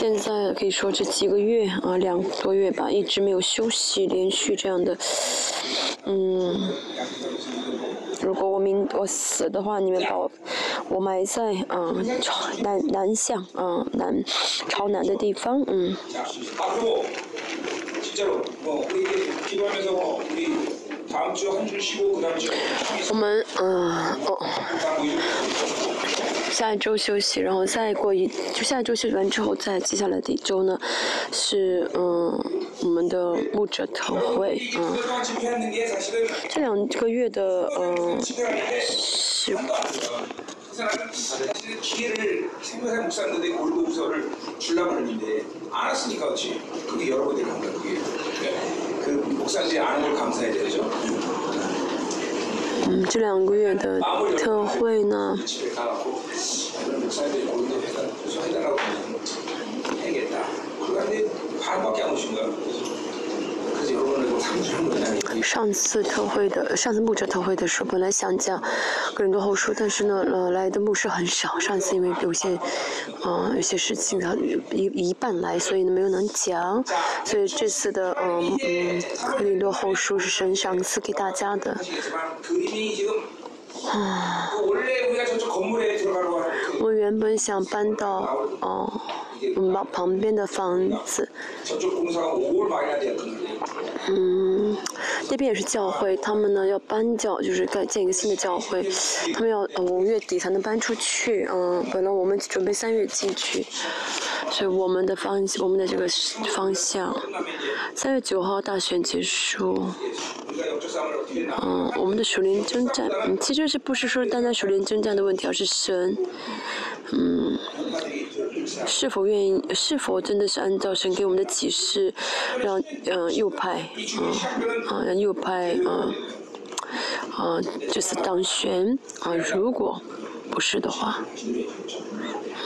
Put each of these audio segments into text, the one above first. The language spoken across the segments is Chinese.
现在可以说这几个月啊两个多月吧一直没有休息连续这样的嗯如果我明我死的话你们把我我埋在嗯朝南南向嗯南朝南的地方嗯。我们嗯哦。下一周休息，然后再过一就下一周休息完之后，再接下来的一周呢，是嗯我们的牧者堂会，嗯，这两个月的嗯是。嗯这两个月的特惠呢，上次特会的，上次牧者特会的时候，本来想讲个人多后书，但是呢，呃，来的牧师很少。上次因为有些，嗯、呃，有些事情，他一一半来，所以呢，没有能讲。所以这次的，呃、嗯嗯，个人多后书是神赏赐给大家的。啊、嗯。我原本想搬到，哦、我们旁旁边的房子。嗯，那边也是教会，他们呢要搬教，就是盖建一个新的教会，他们要五、月底才能搬出去。嗯，本来我们准备三月进去，所以我们的方向，我们的这个方向，三月九号大选结束。嗯，我们的属灵征战，嗯，其实是不是说单单属灵征战的问题，而是神，嗯。是否愿意是否真的是按照神给我们的启示让嗯右派嗯啊让右派嗯啊就是当选啊如果不是的话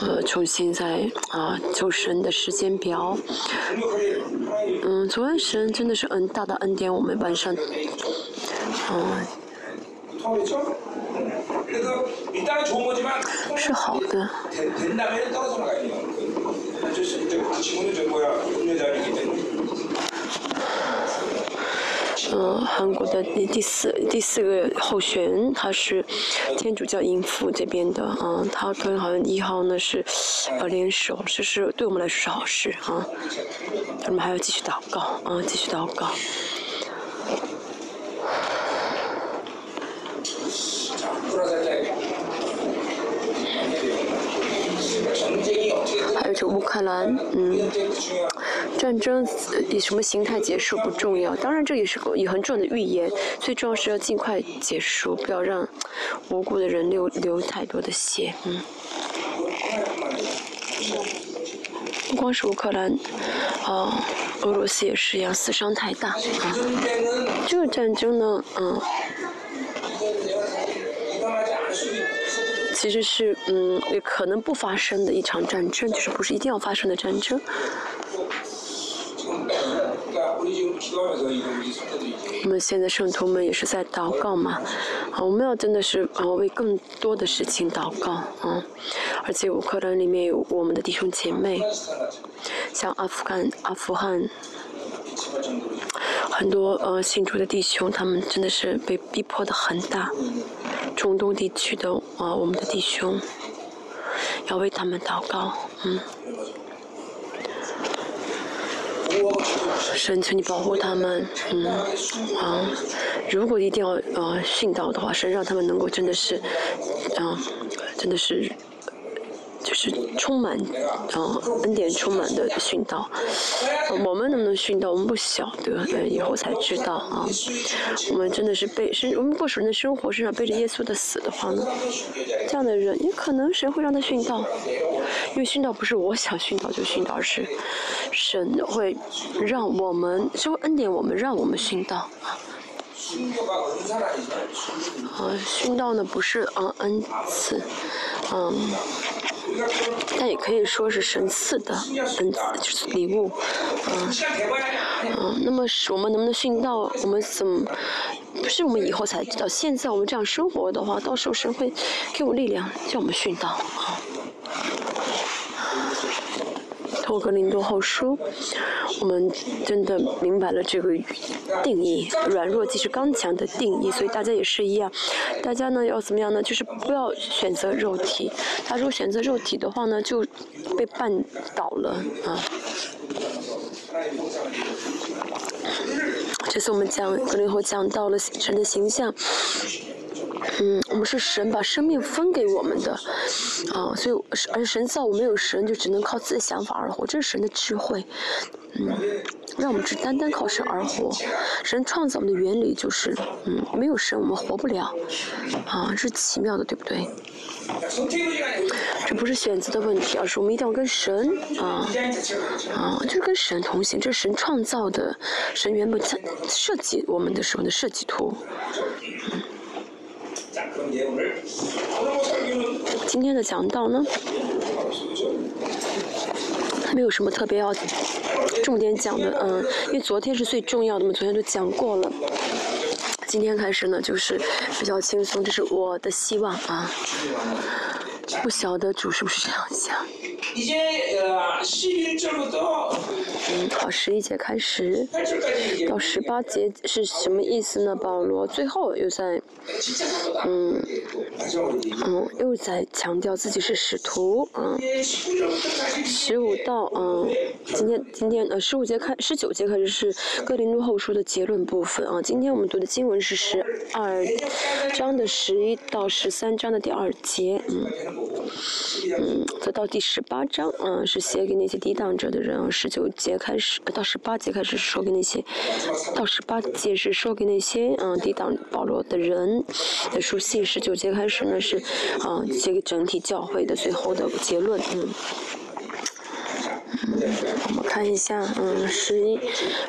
呃重新再啊求神的时间表。嗯昨天神真的是恩大大恩典我们班上嗯是好的。嗯，韩国的第第四第四个候选人，他是天主教英符这边的。嗯，他跟好像一号呢是，呃联手，这是对我们来说是好事啊。我们还要继续祷告啊，继续祷告。还有就乌克兰嗯战争以什么形态结束不重要当然这也是个也很重要的预言最重要是要尽快结束不要让无辜的人流流太多的血嗯。不光是乌克兰啊俄罗斯也是一样死伤太大啊。这个战争呢嗯其实是嗯，也可能不发生的一场战争，就是不是一定要发生的战争。我们现在圣徒们也是在祷告嘛，啊，我们要真的是啊为更多的事情祷告啊，而且乌克兰里面有我们的弟兄姐妹，像阿富汗、阿富汗，很多呃信主的弟兄，他们真的是被逼迫的很大。中东地区的啊，我们的弟兄，要为他们祷告，嗯。神，求你保护他们，嗯，啊，如果一定要呃殉道的话，神让他们能够真的是，啊，真的是就是充满，嗯，恩典充满的殉道，我们能不能殉道，我们不晓得，嗯，以后才知道啊。我们真的是背身，我们过熟人的生活，身上背着耶稣的死的话呢，这样的人，你可能谁会让他殉道，因为殉道不是我想殉道就殉道，而是神会让我们，就是恩典我们让我们殉道。啊，殉道呢不是啊恩赐，嗯。但也可以说是神赐的恩，就是礼物，嗯，嗯，那么我们能不能殉道？我们怎么不是我们以后才知道？现在我们这样生活的话，到时候神会给我力量，叫我们殉道，好。过格林多后书，我们真的明白了这个定义，软弱即是刚强的定义。所以大家也是一样，大家呢要怎么样呢？就是不要选择肉体。他如果选择肉体的话呢，就被绊倒了啊。这次我们讲格林后讲到了神的形象。嗯，我们是神把生命分给我们的，啊，所以而神造我没有神，就只能靠自己想法而活，这是神的智慧，嗯，让我们只单单靠神而活。神创造我们的原理就是，嗯，没有神我们活不了，啊，是奇妙的，对不对？这不是选择的问题，而是我们一定要跟神，啊，啊，就是跟神同行，这是神创造的，神原本设计我们的时候的设计图，嗯。今天的讲道呢，没有什么特别要重点讲的，嗯，因为昨天是最重要的嘛，昨天都讲过了。今天开始呢，就是比较轻松，这是我的希望啊。不晓得主是不是这样想？嗯，好，十一节开始到十八节是什么意思呢？保罗最后又在，嗯，嗯，又在强调自己是使徒，嗯，十五到嗯，今天今天呃十五节开十九节开始是哥林多后书的结论部分啊。今天我们读的经文是十二章的十一到十三章的第二节，嗯，嗯，嗯再到第十八章，嗯，是写给那些抵挡者的人，十九节开始。到十八节开始说给那些，到十八节是说给那些嗯抵挡保罗的人的书信，十九节开始呢是啊写给整体教会的最后的结论嗯。嗯，我们看一下嗯十一、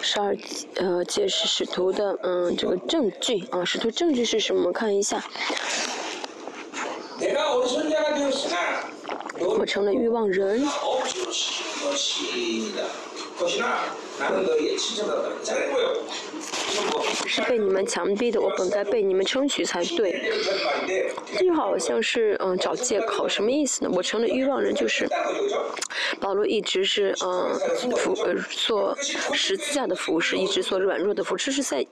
十二呃节是使徒的嗯这个证据啊使徒证据是什么？看一下。成了欲望人。是被你们强逼的，我本该被你们称许才对。这句话好像是嗯找借口，什么意思呢？我成了欲望人，就是保罗一直是嗯服呃做十字架的服饰，一直做软弱的服饰，是在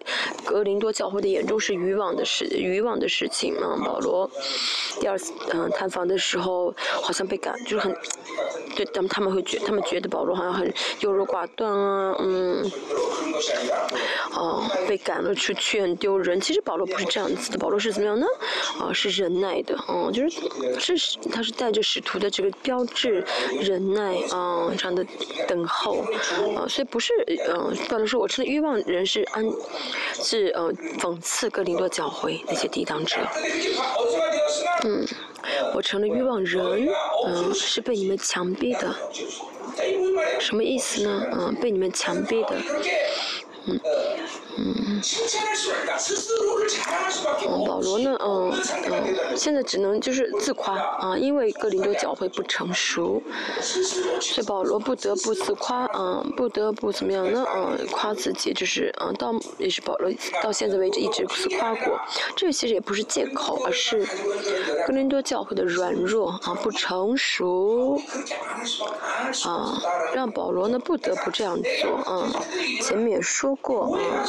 格林多教会的眼中是渔望的事渔望的事情啊。保罗第二次嗯探访的时候，好像被赶，就是很对他们他们会觉他们觉得保罗好像很优柔寡断啊，嗯，哦被赶了。出去很丢人，其实保罗不是这样子的，保罗是怎么样呢？啊，是忍耐的，嗯，就是是他是带着使徒的这个标志，忍耐啊，这样的等候，啊，所以不是，嗯，保罗说我成了欲望人是安，是呃讽刺格林多教会那些抵挡者，嗯，我成了欲望人，嗯，是被你们强逼的，什么意思呢？嗯，被你们强逼的。嗯，嗯，嗯，保罗呢？嗯，嗯，现在只能就是自夸啊，因为格林多教会不成熟，所以保罗不得不自夸啊，不得不怎么样呢？嗯，夸自己，就是嗯，到也是保罗到现在为止一直自夸过，这其实也不是借口，而是格林多教会的软弱啊，不成熟啊，让保罗呢不得不这样做啊，前面也说。过啊，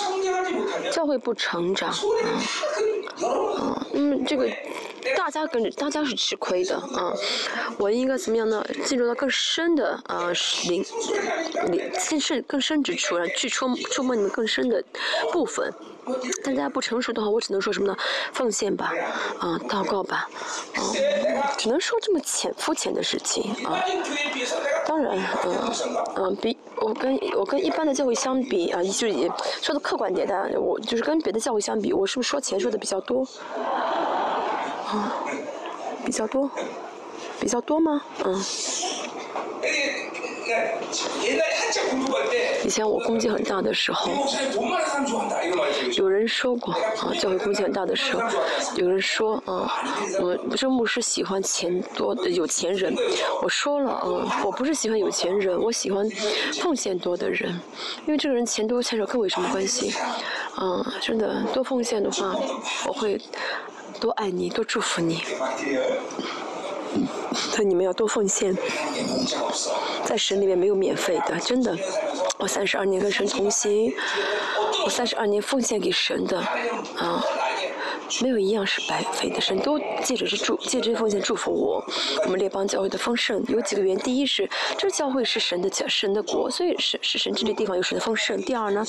教会不成长。啊，啊，那么这个大家跟着大家是吃亏的啊，我应该怎么样呢？进入到更深的啊灵灵，更深更深之处，然后去触触摸你们更深的部分。大家不成熟的话，我只能说什么呢？奉献吧，啊，祷告吧，啊，只能说这么浅肤浅的事情啊。当然，嗯嗯，比我跟我跟一般的教会相比啊，就也说的客观点的，我就是跟别的教会相比，我是不是说钱说的比较多？啊，比较多，比较多吗？嗯。以前我攻击很大的时候，有人说过啊，教会攻击很大的时候，有人说啊，我这牧师喜欢钱多的有钱人。我说了啊，我不是喜欢有钱人，我喜欢奉献多的人，因为这个人钱多钱少跟我有什么关系？啊，真的多奉献的话，我会多爱你，多祝福你。那你们要多奉献，在神里面没有免费的，真的。我三十二年跟神同行，我三十二年奉献给神的，啊。没有一样是白费的，神都借着这祝借着奉献祝福我。我们列邦教会的丰盛有几个原因：第一是这教会是神的教神的国，所以是是神这些地方有神的丰盛；第二呢，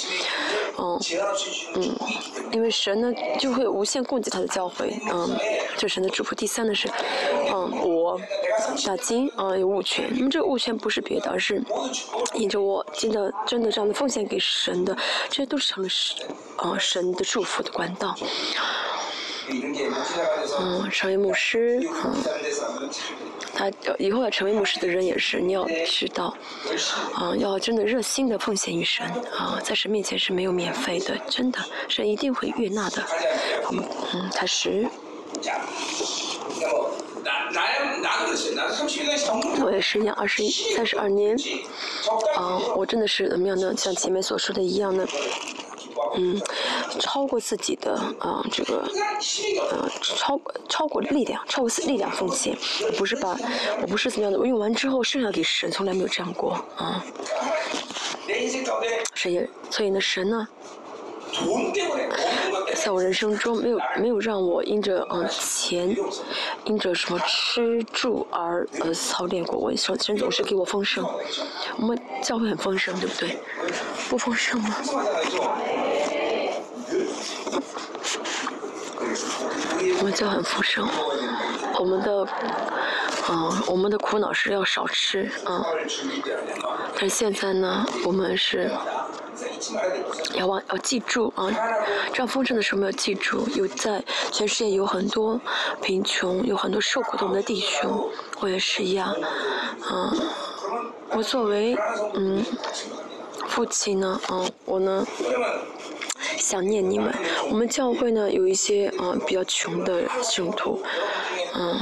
嗯嗯，因为神呢就会无限供给他的教会，嗯，这神的祝福；第三呢是，嗯，我大金，嗯，有物权。那、么这个物权不是别的，而是引着我真的真的这样的奉献给神的，这些都是成了神啊、神的祝福的管道。嗯，成为牧师，嗯，他以后要成为牧师的人也是，你要知道，啊，要真的热心的奉献于神，啊，在神面前是没有免费的，真的，神一定会悦纳的，嗯，他是。我也是一年二十一、三十二年，啊，我真的是怎么样呢？像前面所说的一样呢？嗯超过自己的啊这个啊超超过力量超过力量奉献。不是把我不是怎样的我用完之后剩下给神从来没有这样过啊。所以所以呢神呢在我人生中没有没有让我因着嗯、呃、钱，因着什么吃住而呃操练过。我神神总是给我丰盛，我们教会很丰盛，对不对？不丰盛吗？我们教很丰盛，我们的。嗯，我们的苦恼是要少吃，嗯。但是现在呢，我们是，要忘要记住啊，这样丰盛的时候要记住，有在全世界有很多贫穷，有很多受苦的我们的弟兄，我也是一样，嗯，我作为嗯父亲呢，嗯，我呢想念你们，我们教会呢有一些嗯比较穷的信徒，嗯。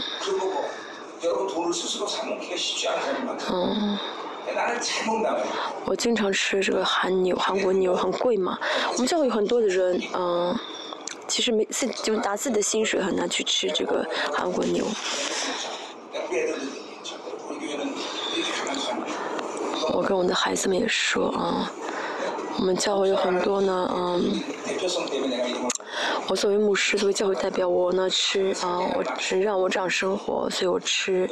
여러분 돈을 스스로 사 먹기가 쉽지 않은 사람이 많아요. 嗯。 나는 잘 먹나 봐요. 我经常吃这个韩牛，韩国牛很贵嘛。我们教会有很多的人，嗯、其实没自就拿自己的薪水很难去吃这个韩国牛。 우리 애들도 얘기했죠. 우리 교회는 이렇게 가면 사는 我跟我的孩子们也说啊、 我们教会有很多呢嗯我作为牧师作为教会代表我呢吃啊我只让我这样生活所以我吃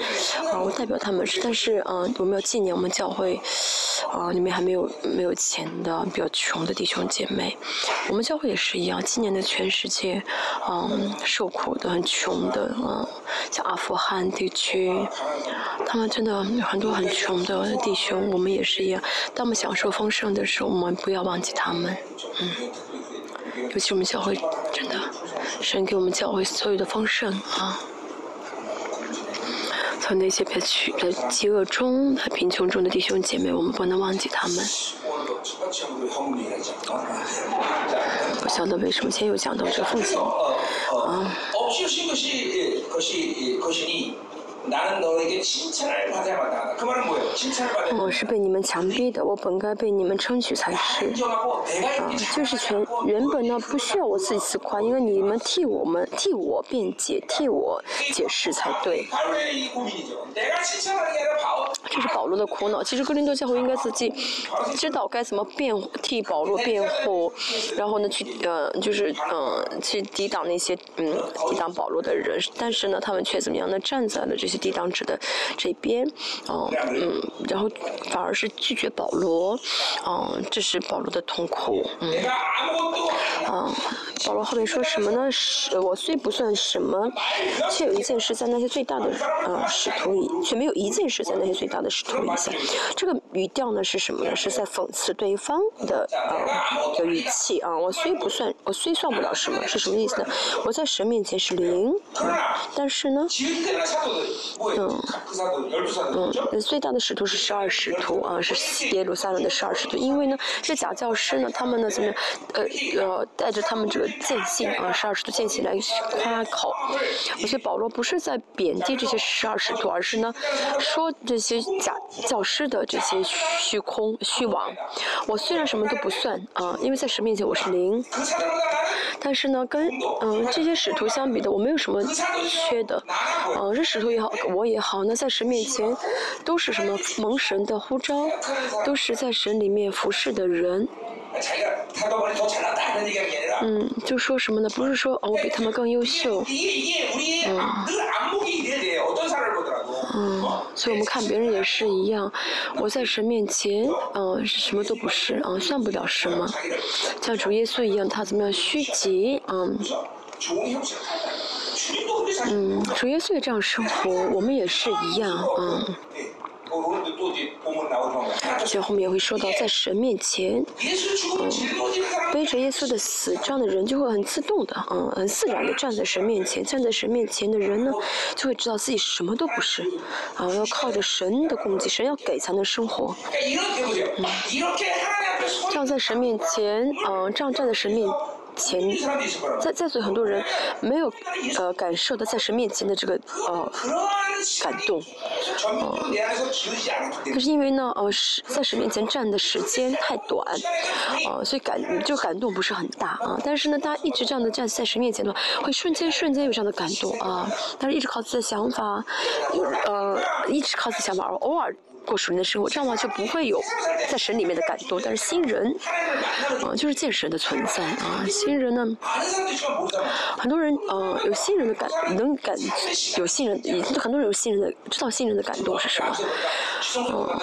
啊我代表他们吃。但是嗯我们要纪念我们教会啊里面还没有没有钱的比较穷的弟兄姐妹。我们教会也是一样今年的全世界嗯受苦的很穷的嗯像阿富汗地区他们真的很多很穷的弟兄我们也是一样。当我们享受丰盛的时候我们不不要忘记他们，嗯，尤其我们教会，真的，神给我们教会所有的丰盛啊，从那些被取、被饥饿中的、贫穷中的弟兄姐妹，我们不能忘记他们。不晓得为什么先又讲到这父子啊。我是被你们强逼的我本该被你们争取才是。就是全原本呢不需要我自己自夸因为你们替我们替我辩解替我解释才对。这是保罗的苦恼。其实格林多教会应该自己知道该怎么辩护替保罗辩护然后呢去呃就是嗯去抵挡那些嗯抵挡保罗的人。但是呢他们却怎么样呢？站在了这最低档值的这边嗯嗯然后反而是拒绝保罗嗯这是保罗的痛苦嗯。嗯。保罗后面说什么呢？是我虽不算什么，却有一件事在那些最大的啊使徒里，却没有一件事在那些最大的使徒里。这个语调呢是什么呢？是在讽刺对方的啊的语气啊。我虽不算，我虽算不了什么，是什么意思呢？我在神面前是零，但是呢，嗯，嗯，最大的使徒是十二使徒啊，是耶路撒冷的十二使徒。因为呢，这假教师呢，他们呢怎么样？呃，呃，带着他们这个。见信啊，十二使徒见信来夸口。我觉得保罗不是在贬低这些十二使徒，而是呢说这些假教师的这些虚空虚妄。我虽然什么都不算啊，因为在神面前我是零，但是呢跟嗯这些使徒相比的，我没有什么缺的。嗯，这使徒也好，我也好，那在神面前都是什么蒙神的呼召，都是在神里面服侍的人。嗯，就说什么呢？不是说哦，我比他们更优秀。嗯。嗯，所以我们看别人也是一样。我在神面前，嗯，什么都不是，嗯，算不了什么。像主耶稣一样，他怎么样虚极，嗯。嗯，主耶稣也这样生活，我们也是一样，嗯。最后面也会说到，在神面前，嗯，背着耶稣的死，这样的人就会很自动的，嗯，很自然的站在神面前。站在神面前的人呢，就会知道自己什么都不是，啊，要靠着神的供给，神要给才能生活。嗯，这样在神面前，嗯，这样站在神面。前，在在座很多人没有呃感受到在神面前的这个呃感动，呃，可是因为呢呃是在神面前站的时间太短，呃所以感就感动不是很大啊。但是呢，大家一直这样的站在神面前的话，会瞬间瞬间有这样的感动啊。但是一直靠自己的想法，呃一直靠自己想法，而偶尔。过属灵的生活，这样的话就不会有在神里面的感动。但是新人，啊，就是见神的存在啊。新人呢，很多人呃有新人的感，能感有新人，很多人有新人的知道新人的感动是什么，嗯。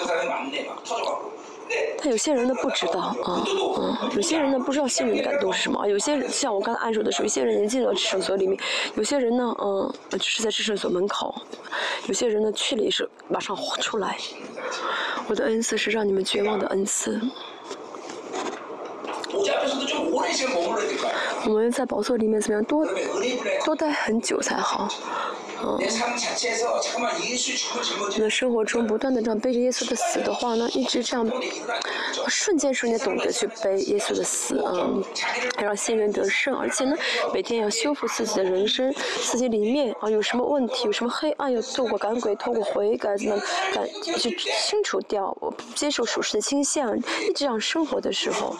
但有些人呢不知道啊，嗯，有些人呢不知道心里的感动是什么啊。有些像我刚才按说的时候，有些人已经进了治疗所里面，有些人呢，嗯，只是在治疗所门口，有些人呢去了也是马上出来。我的恩赐是让你们绝望的恩赐。我们在宝座里面怎么样多多待很久才好。嗯，那生活中不断的这样背着耶稣的死的话呢，一直这样瞬间瞬间懂得去背耶稣的死，嗯，让新人得胜，而且呢，每天要修复自己的人生，自己里面啊有什么问题，有什么黑暗，要透过赶鬼，透过悔改，怎么赶去清除掉，接受属实的倾向，一直这样生活的时候，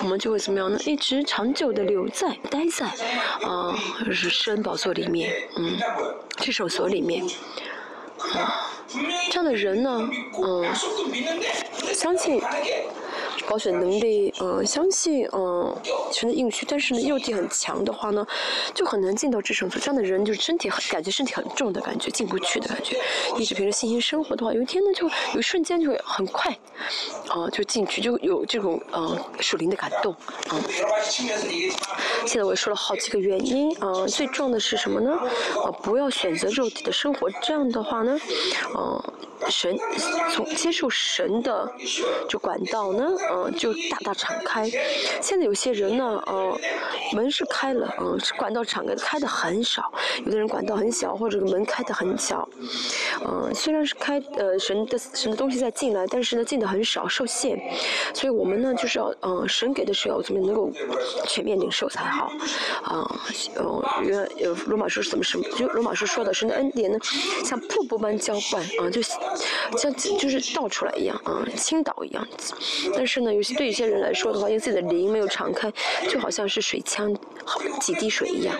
我们就会怎么样呢？一直长久的留在待在啊，是圣宝座里面，嗯。这首所里面，啊，这样的人呢，嗯，相信。保选能力，嗯，相信，嗯，全的应许，但是呢，右地很强的话呢，就很难进到制胜所。这样的人就是身体很感觉身体很重的感觉，进不去的感觉。一直凭着信心生活的话，有一天呢，就有瞬间就会很快，啊，就进去，就有这种，嗯，属灵的感动，啊。现在我也说了好几个原因，啊，最重要的是什么呢？啊，不要选择肉体的生活，这样的话呢，嗯。神从接受神的就管道呢，嗯，就大大敞开。现在有些人呢，呃，门是开了，嗯，管道敞开开的很少。有的人管道很小，或者门开的很小，嗯，虽然是开，呃，神的神的东西在进来，但是呢，进的很少，受限。所以我们呢，就是要，嗯，神给的时候怎么能够全面领受才好，啊，嗯，原呃罗马书是怎么什么？就罗马书说的神的恩典呢，像瀑布般浇灌，啊，就。像就是倒出来一样啊，倾倒一样。但是呢，有些对有些人来说的话，因为自己的灵没有敞开，就好像是水枪几滴水一样。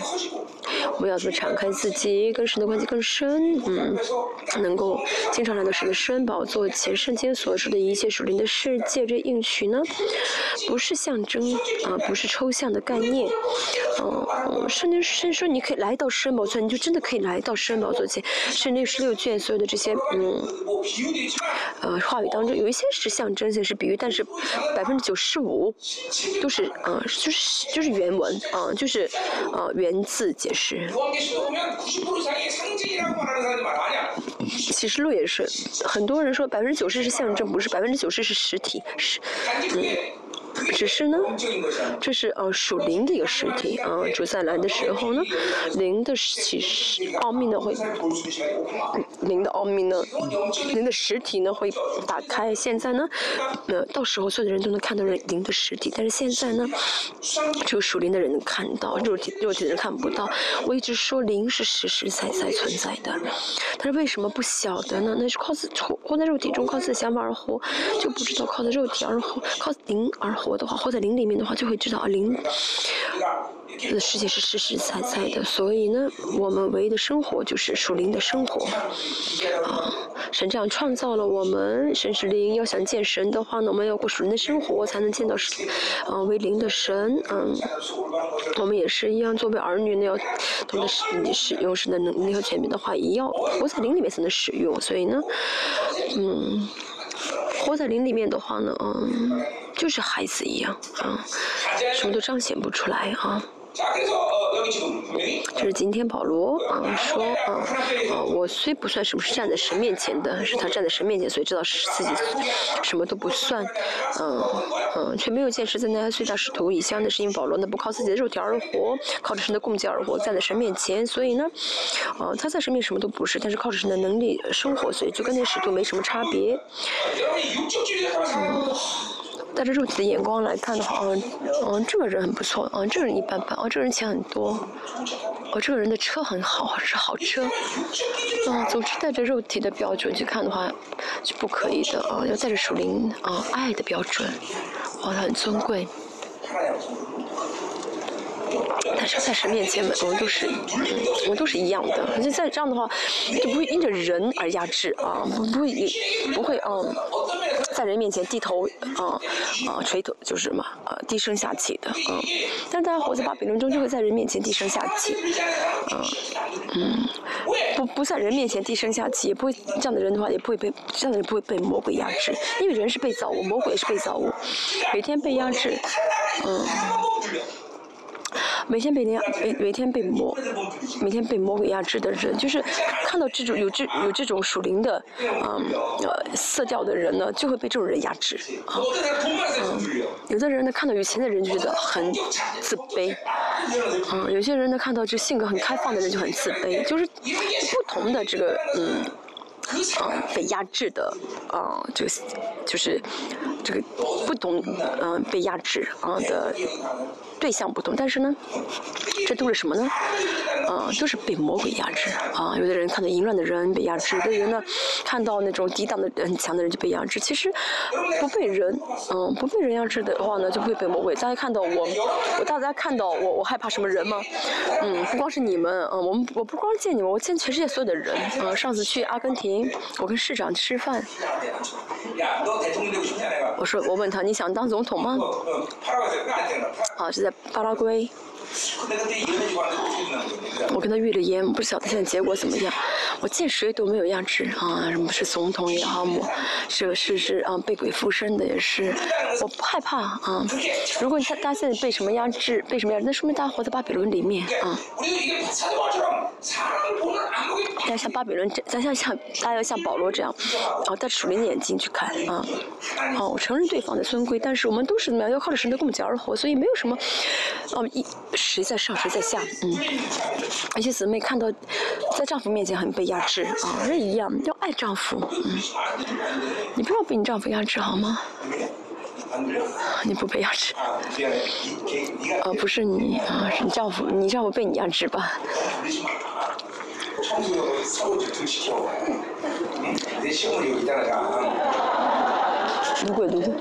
我们要怎么敞开自己，跟神的关系更深？嗯，能够经常来到神的深宝座前，圣经所说的一切属灵的世界，这应许呢，不是象征啊，不是抽象的概念。嗯，圣经圣说你可以来到神宝座，你就真的可以来到神宝座前。圣经十六卷所有的这些。嗯，呃，话语当中有一些是象征性，是比喻，但是百分之九十五都是啊，就是就是原文啊，就是呃原字解释。启示录也是，很多人说百分之九十是象征，不是百分之九十是实体，是嗯。只是呢，这是呃属灵的一个实体啊。主再来的时候呢，灵的启示奥秘呢会，灵的奥秘呢，灵的实体呢会打开。现在呢，呃，到时候所有的人都能看到灵的实体，但是现在呢，只有属灵的人能看到，肉体肉体的人看不到。我一直说灵是实实在在存在的，但是为什么不晓得呢？那是靠自活在肉体中，靠自己的想法而活，就不知道靠着肉体而活，靠灵而活的话，活在灵里面的话，就会知道灵。的世界是实实在在的，所以呢，我们唯一的生活就是属灵的生活。啊，神这样创造了我们，神是灵，要想见神的话呢，我们要过属灵的生活，才能见到，啊，为灵的神。嗯，我们也是一样，作为儿女呢，要懂得使使用神的能力和权柄的话，也要活在灵里面才能使用。所以呢，嗯，活在灵里面的话呢，嗯，就是孩子一样，啊，什么都彰显不出来啊。这是今天保罗啊说啊啊，我虽不算什么是站在神面前的，是他站在神面前，所以知道是自己什么都不算，嗯嗯，却没有见识在那些最大使徒以下的是因为保罗呢不靠自己的肉体而活，靠着神的供给而活，站在神面前，所以呢，啊他在神面前什么都不是，但是靠着神的能力生活，所以就跟那使徒没什么差别。嗯。带着肉体的眼光来看的话，嗯，嗯，这个人很不错，嗯，这个人一般般，哦，这个人钱很多，哦，这个人的车很好，是好车，嗯，总之带着肉体的标准去看的话是不可以的，啊，要带着属灵啊爱的标准，哦，他很尊贵。但是在神面前，我们都是，我们都是一样的。而且在这样的话，就不会因着人而压制啊，不会，不会嗯，在人面前低头啊啊垂头就是什么啊低声下气的嗯。但大家活在巴比伦中，就会在人面前低声下气，嗯嗯，不不在人面前低声下气，也不会这样的人的话，也不会被这样的人不会被魔鬼压制，因为人是被造物，魔鬼是被造物，每天被压制，嗯。每天被压，每每天被魔，每天被魔鬼压制的人，就是看到这种有这有这种属灵的，嗯呃色调的人呢，就会被这种人压制啊。嗯，有的人呢看到有钱的人就觉得很自卑，嗯，有些人呢看到这性格很开放的人就很自卑，就是不同的这个嗯。嗯，被压制的，嗯，这个就是这个不同，嗯，被压制啊的对象不同，但是呢，这都是什么呢？啊，都是被魔鬼压制啊。有的人看到淫乱的人被压制，有的人呢看到那种抵挡的很强的人就被压制。其实不被人，嗯，不被人压制的话呢，就会被魔鬼。大家看到我，我大家看到我，我害怕什么人吗？嗯，不光是你们，嗯，我们我不光见你们，我见全世界所有的人。嗯，上次去阿根廷。我跟市长吃饭，我说我问他你想当总统吗？啊，是在巴拉圭。我跟他预了言，不晓得现在结果怎么样。我见谁都没有压制啊，什么是总统也好，我是是是啊，被鬼附身的也是。我不害怕啊。如果他大家现在被什么压制，被什么压制，那说明大家活在巴比伦里面啊。大家像巴比伦这，咱像像大家要像保罗这样，啊，戴属灵的眼睛去看啊。哦，我承认对方的尊贵，但是我们都是怎么样？要靠着神的供给而活，所以没有什么，哦一。谁在上，谁在下，嗯，而且姊妹看到在丈夫面前很被压制啊，人一样要爱丈夫，嗯，你不要被你丈夫压制好吗？你不被压制，啊，不是你啊，是你丈夫，你丈夫被你压制吧？如果如果。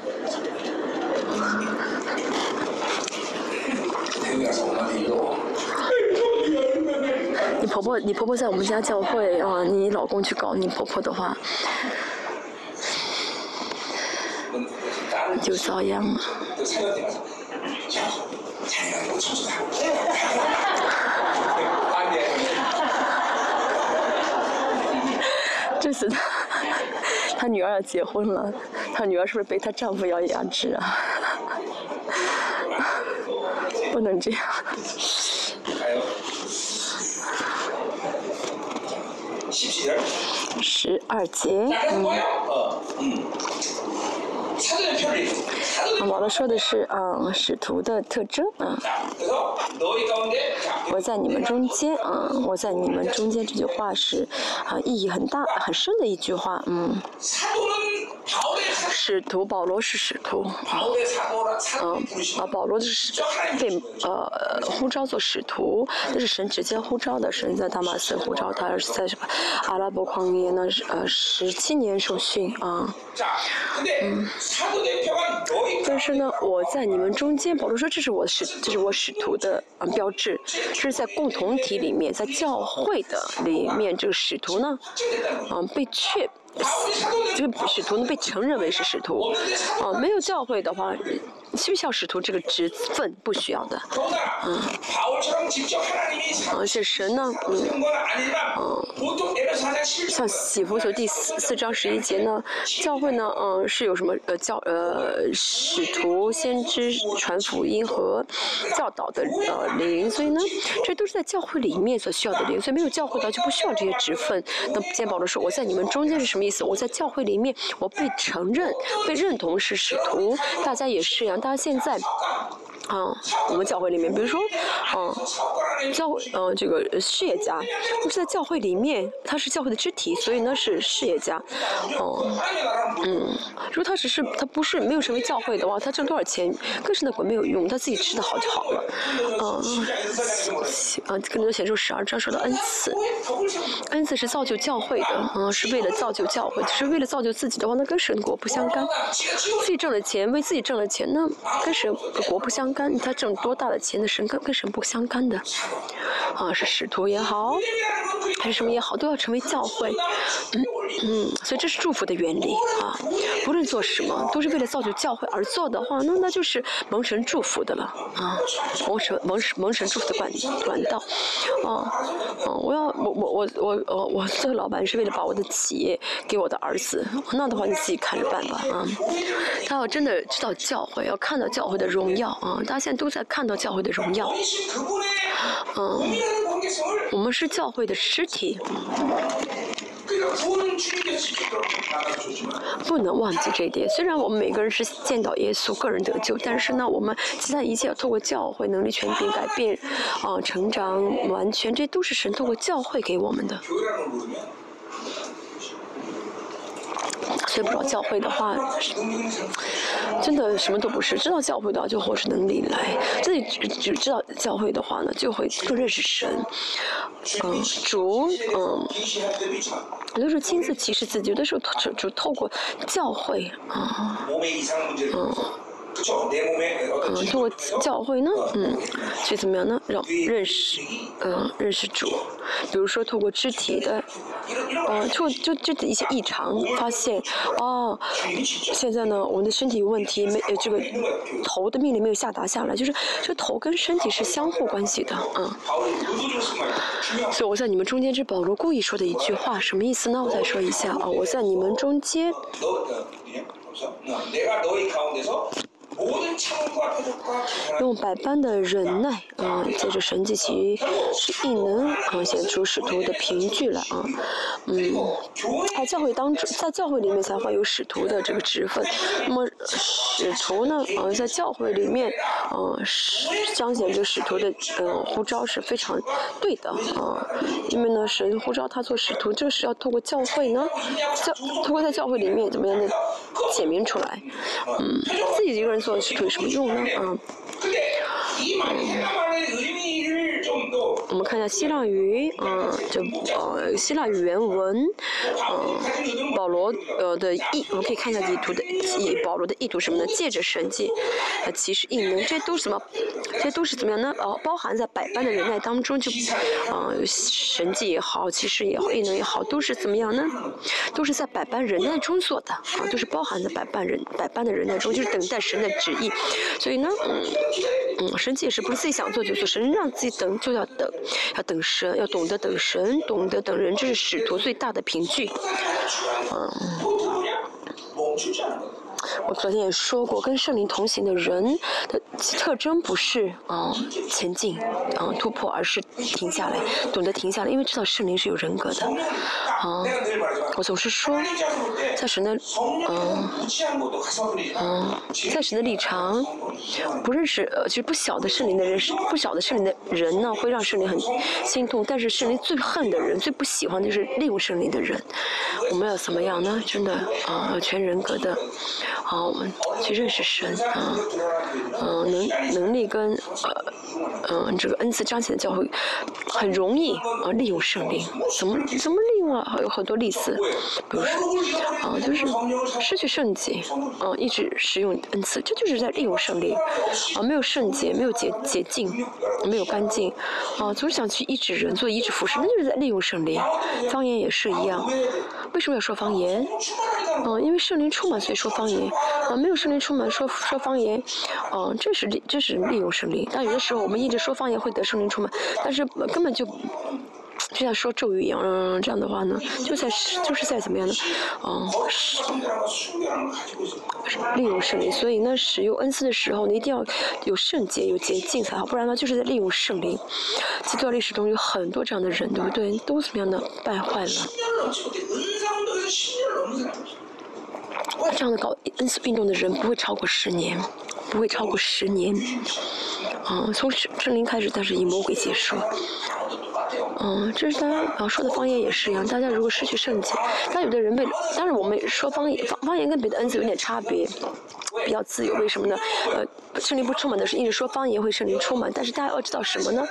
你婆婆，你婆婆在我们家教会啊，你老公去搞你婆婆的话，就遭殃了。这次他，他女儿要结婚了，他女儿是不是被她丈夫要压制啊？不能这样。十二节，嗯。老了说的是啊，使徒的特征啊。我在你们中间啊，我在你们中间这句话是啊，意义很大、很深的一句话，嗯。使徒保罗是使徒嗯啊保罗就是被呃呼召做使徒这是神直接呼召的神在大马斯呼召他是在什么阿拉伯狂言呢是呃十七年受训啊嗯但是呢我在你们中间保罗说这是我使这是我使徒的标志这是在共同体里面在教会的里面这个使徒呢嗯被确这个使徒能被承认为是使徒，啊，没有教会的话，需不需要使徒这个职分？不需要的，嗯，而、啊、且神呢，嗯，啊，像喜福球第四四章十一节呢，教会呢，嗯、是有什么呃教呃使徒、先知、传福音和教导的呃灵，所以呢，这都是在教会里面所需要的灵，所以没有教会的就不需要这些职分。那见保罗说，我在你们中间是什么？意思？我在教会里面，我被承认、被认同是使徒，大家也是一样，大家现在。啊，我们教会里面，比如说，啊，教会，嗯，这个事业家，就是在教会里面，他是教会的肢体，所以呢是事业家，哦，嗯，如果他只是他不是没有成为教会的话，他挣多少钱，跟神国没有用，他自己吃的好就好了，啊，啊，更多显出十二章说的恩赐，恩赐是造就教会的，嗯，是为了造就教会，只是为了造就自己的话，那跟神国不相干，自己挣了钱，为自己挣了钱，那跟神国不相干。干，他挣多大的钱的神跟跟神不相干的，啊，是使徒也好，还是什么也好，都要成为教会，嗯嗯，所以这是祝福的原理啊，不论做什么，都是为了造就教会而做的话，那那就是蒙神祝福的了啊，蒙神蒙神蒙神祝福的管管道，啊啊，我要我我我我我我做老板是为了把我的企业给我的儿子，那的话你自己看着办吧啊，他要真的知道教会，要看到教会的荣耀啊。大家现在都在看到教会的荣耀。嗯，我们是教会的尸体。不能忘记这一点。虽然我们每个人是见到耶稣个人得救，但是呢，我们其他一切要透过教会能力全凭改变，啊、成长完全，这都是神透过教会给我们的。所以，不知道教会的话，真的什么都不是。知道教会的就活出能力来。自己只知道教会的话呢，就会不认识神，嗯，主，嗯，有的时候亲自启示自己，有的时候就透过教会，嗯。嗯，通过教会呢，嗯，去怎么样呢？让认识，嗯，认识主。比如说透过肢体的，嗯，就就就一些异常发现。哦，现在呢，我们的身体有问题，没这个头的命令没有下达下来，就是这头跟身体是相互关系的。嗯，所以我在你们中间，这是保罗故意说的一句话。什么意思呢？我再说一下啊，我在你们中间。用百般的忍耐啊，借着神迹其是异能啊，显出使徒的凭据来啊，嗯，在教会当中，在教会里面才会有使徒的这个职分。那么使徒呢啊，在教会里面啊，彰显这使徒的呃呼召是非常对的啊，因为呢神呼召他做使徒，就是要透过教会呢，教通过在教会里面怎么样呢显明出来，嗯，自己一个人。做使徒有什么用呢？啊、嗯我们看一下希腊语，嗯，就呃希腊语原文，嗯，保罗呃的意，我们可以看一下意图的意，保罗的意图什么呢？借着神迹，其实异能，这些都是什么？这些都是怎么样呢？呃，包含在百般的忍耐当中，就嗯神迹也好，其实也好，异能也好，都是怎么样呢？都是在百般忍耐中做的，啊，都是包含在百般人百般的忍耐中，就是等待神的旨意。所以呢，嗯嗯，神迹也是不是自己想做就做，神让自己等就要等。要等神，要懂得等神，懂得等人，这是使徒最大的凭据。嗯我昨天也说过，跟圣灵同行的人的特征不是啊前进啊突破，而是停下来，懂得停下来，因为知道圣灵是有人格的。啊，我总是说，在神的啊啊，在神的立场，不认识呃，就不晓得圣灵的人，不晓得圣灵的人呢，会让圣灵很心痛。但是圣灵最恨的人，最不喜欢的就是利用圣灵的人。我们要怎么样呢？真的啊，全人格的。啊，我们去认识神啊，嗯，能能力跟呃。嗯，这个恩赐彰显的教会很容易啊，利用圣灵，怎么怎么利用啊？有很多例子，比如说啊，就是失去圣洁，啊，一直使用恩赐，这就是在利用圣灵啊，没有圣洁，没有洁洁净，没有干净啊，总是想去医治人，做医治服饰，那就是在利用圣灵。方言也是一样，为什么要说方言？嗯，因为圣灵充满，所以说方言啊，没有圣灵充满，说说方言，啊，这是这是利用圣灵。但有的时候我们一直说方言会得圣灵充满，但是根本就就像说咒语一样，嗯，这样的话呢，就在就是在怎么样呢？嗯，利用圣灵，所以呢，使用恩赐的时候，你一定要有圣洁、有洁净才好，不然呢，就是在利用圣灵。基督教历史中有很多这样的人，对不对？都怎么样的败坏了？这样的搞恩赐运动的人不会超过十年，不会超过十年。啊，从圣圣灵开始，但是以魔鬼结束。嗯，这是大家啊说的方言也是一样。大家如果失去圣洁，但有的人为，当然我们说方言，方方言跟别的恩赐有点差别，比较自由。为什么呢？呃，圣灵不充满的是一直说方言会圣灵充满，但是大家要知道什么呢？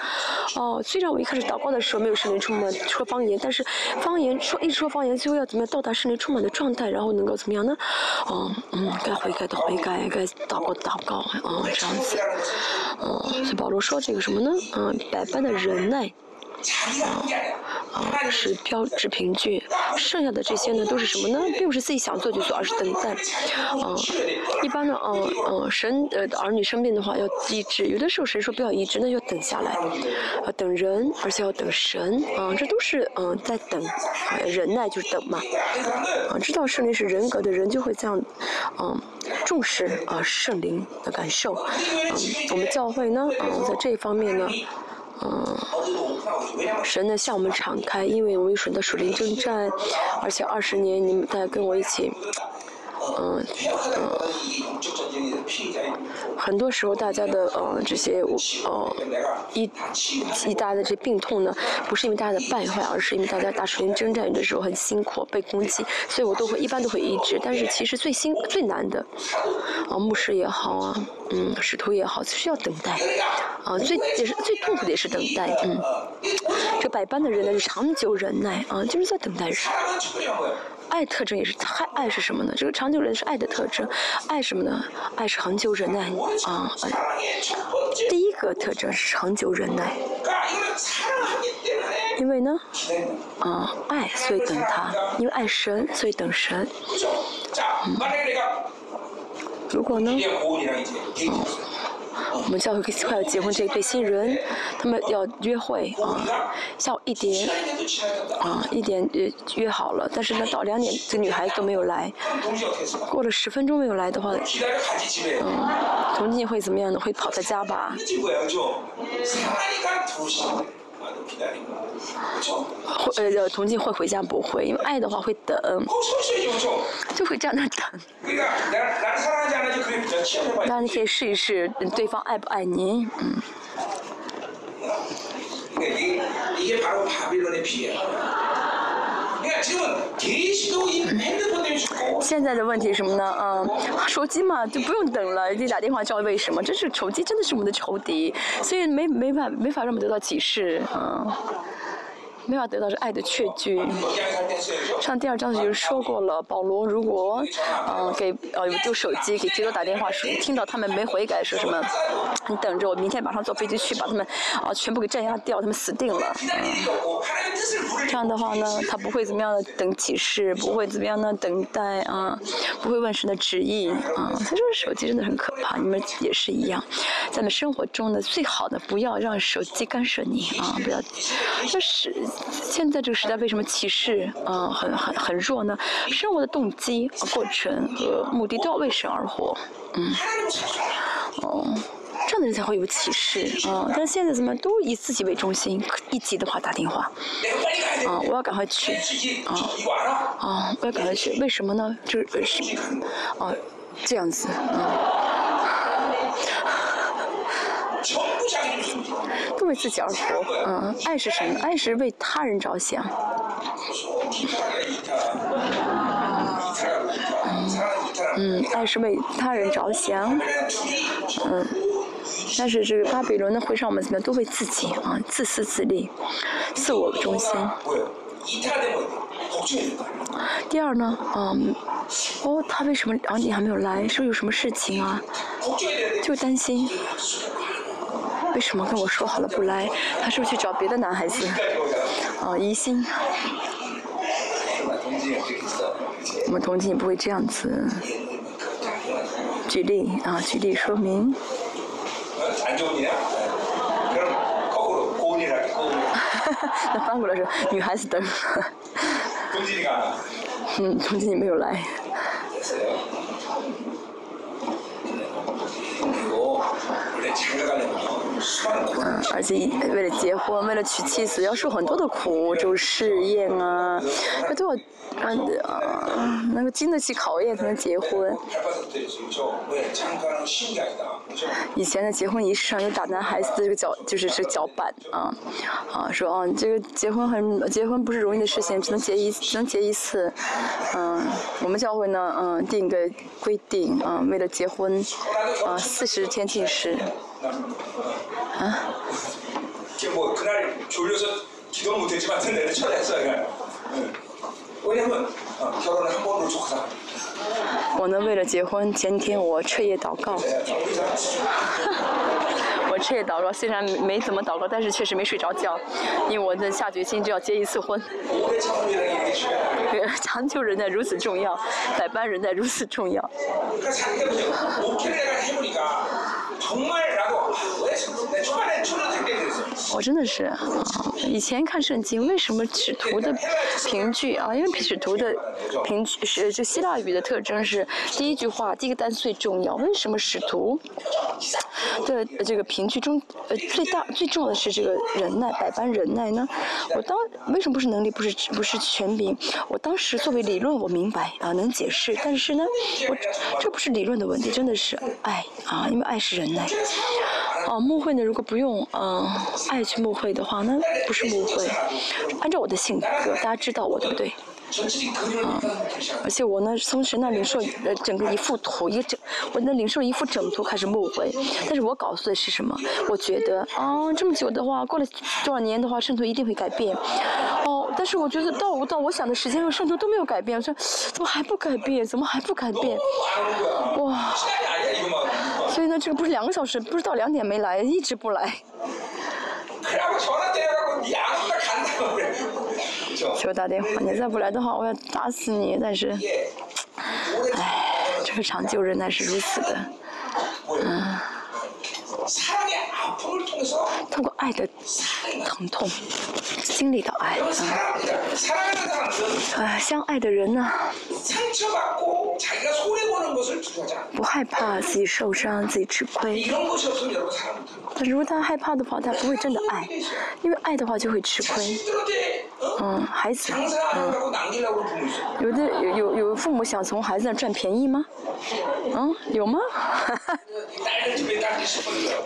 哦，虽然我一开始祷告的时候没有圣灵充满说方言，但是方言说一说方言，最后要怎么样到达圣灵充满的状态，然后能够怎么样呢？哦，嗯，该悔改的悔改，该祷告的祷告，啊，这样子。嗯，所以保罗说这个什么呢？嗯，百般的忍耐。啊，啊，是标志凭据。剩下的这些呢，都是什么呢？并不是自己想做就做，而是等待。啊，一般呢，嗯嗯，神呃儿女生病的话要医治，有的时候神说不要医治，那就等下来，啊等人，而且要等神。啊，这都是嗯在等，啊忍耐就是等嘛。啊，知道圣灵是人格的人就会这样，嗯，重视啊圣灵的感受。嗯，我们教会呢，嗯，在这一方面呢。嗯，神呢向我们敞开，因为我们有神的属灵征战，而且二十年你们在跟我一起。嗯嗯，很多时候大家的呃这些呃一一大的这病痛呢，不是因为大家的败坏，而是因为大家打属灵征战的时候很辛苦，被攻击，所以我都会一般都会医治。但是其实最辛最难的，啊牧师也好啊，嗯使徒也好，需要等待，啊最也是最痛苦的也是等待，嗯，这百般的人呢是长久忍耐啊，就是在等待人。爱特征也是爱，爱是什么呢？这个长久忍是爱的特征，爱什么呢？爱是恒久忍耐啊。第一个特征是长久忍耐，因为呢，啊，爱所以等他，因为爱神所以等神。如果呢？我们教会快要结婚这一对新人，他们要约会啊，下午一点啊一点约约好了，但是呢到两点这女孩都没有来，过了十分钟没有来的话，嗯，同济会怎么样呢？会跑他家吧？会呃，同济会回家不会，因为爱的话会等，就会这样的等。那你可以试一试，对方爱不爱你，嗯。现在的问题是什么呢？嗯，手机嘛就不用等了，你打电话叫为什么？这是手机真的是我们的仇敌，所以没没法没法让我们得到启示，嗯。没法得到是爱的确据。上第二章就说过了，保罗如果嗯给呃丢手机给基督打电话说，听到他们没悔改说什么，你等着我明天马上坐飞机去把他们啊全部给镇压掉，他们死定了。这样的话呢，他不会怎么样的等启示，不会怎么样的等待啊，不会问神的旨意啊。所以说手机真的很可怕，你们也是一样，在我们生活中呢，最好的不要让手机干涉你啊，不要就是。现在这个时代为什么歧视？嗯，很很很弱呢？生活的动机、过程和目的都要为神而活，嗯，哦，这样的人才会有歧视，啊，但现在怎么都以自己为中心？一急的话打电话，啊，我要赶快去，啊，啊，我要赶快去，为什么呢？就是啊，这样子，啊。为自己而活，嗯，爱是什么？爱是为他人着想。嗯，爱是为他人着想，嗯，但是这个巴比伦的会上我们怎么样？都为自己啊，自私自利，自我中心。第二呢，嗯，哦，他为什么？啊，你还没有来，是不是有什么事情啊？就担心。为什么跟我说好了不来？他是不是去找别的男孩子？啊，疑心。我们同济也不会这样子。举例啊，举例说明。那翻过来说，女孩子等。嗯，同济你没有来。嗯，而且为了结婚，为了娶妻子，要受很多的苦，就是试验啊，要都要啊啊，能够经得起考验才能结婚。以前的结婚仪式上，有打男孩子的这个脚，就是这个脚板啊啊，说啊，这个结婚很结婚不是容易的事情，只能结一能结一次。嗯，我们教会呢，嗯，定个规定，嗯，为了结婚，啊。四十天计时。啊！我呢，为了结婚，前天我彻夜祷告。彻夜祷告，虽然没怎么祷告，但是确实没睡着觉，因为我在下决心就要结一次婚。强求人的如此重要，百般人的如此重要。从，然后我真的是，以前看圣经，为什么使徒的评剧啊？因为使徒的评剧是，就希腊语的特征是，第一句话，第一个单词最重要。为什么使徒的这个评剧中，呃，最大最重要的是这个忍耐，百般忍耐呢？我当为什么不是能力，不是不是全名？我当时作为理论，我明白啊，能解释，但是呢，我这不是理论的问题，真的是爱啊，因为爱是人。哦，墓会呢？如果不用嗯，爱去墓会的话，那不是墓会。按照我的性格，大家知道我对不对？嗯，而且我呢，从神那领受呃整个一幅图，一整，我那领受一幅整图开始墓会。但是我告诉的是什么？我觉得哦，这么久的话，过了多少年的话，圣徒一定会改变。哦，但是我觉得到我到我想的时间，圣徒都没有改变。我说怎么还不改变？怎么还不改变？哇！所以呢这个不是两个小时不知道两点没来一直不来。给我打电话你再不来的话我要打死你但是唉这个长救人那是如此的嗯通过爱的疼痛心里的爱啊。相爱的人呢不害怕自己受伤自己吃亏。但如果他害怕的话他不会真的爱。因为爱的话就会吃亏。嗯孩子，嗯、有的有有有父母想从孩子那赚便宜吗？嗯，有吗？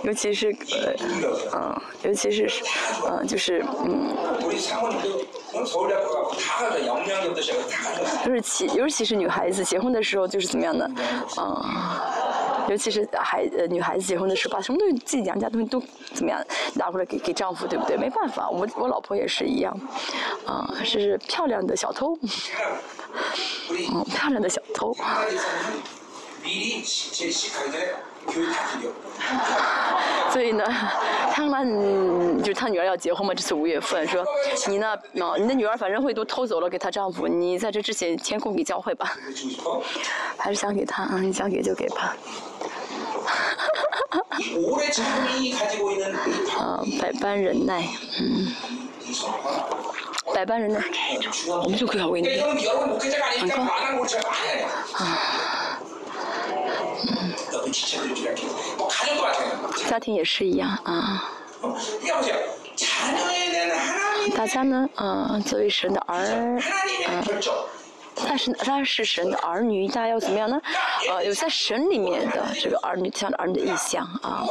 尤其是呃，嗯，尤其是嗯、就是嗯，就是其尤其是女孩子结婚的时候就是怎么样的，嗯。尤其是孩呃女孩子结婚的时候，把什么东西自己娘家东西都怎么样拿回来给给丈夫，对不对？没办法，我我老婆也是一样，啊、是漂亮的小偷，嗯，漂亮的小偷。所以呢 他们就是他女儿要结婚嘛这次五月份说 你呢你的女儿反正会都偷走了给她丈夫你在这之前天空给教会吧。还是想给他啊你想给就给吧。啊百般忍耐嗯。百般忍耐。我们就可以为你。啊。家庭也是一样啊。大家呢啊作为神的儿啊但是当然是神的儿女，大家要怎么样呢？呃，有在神里面的这个儿女，像儿女的意向啊。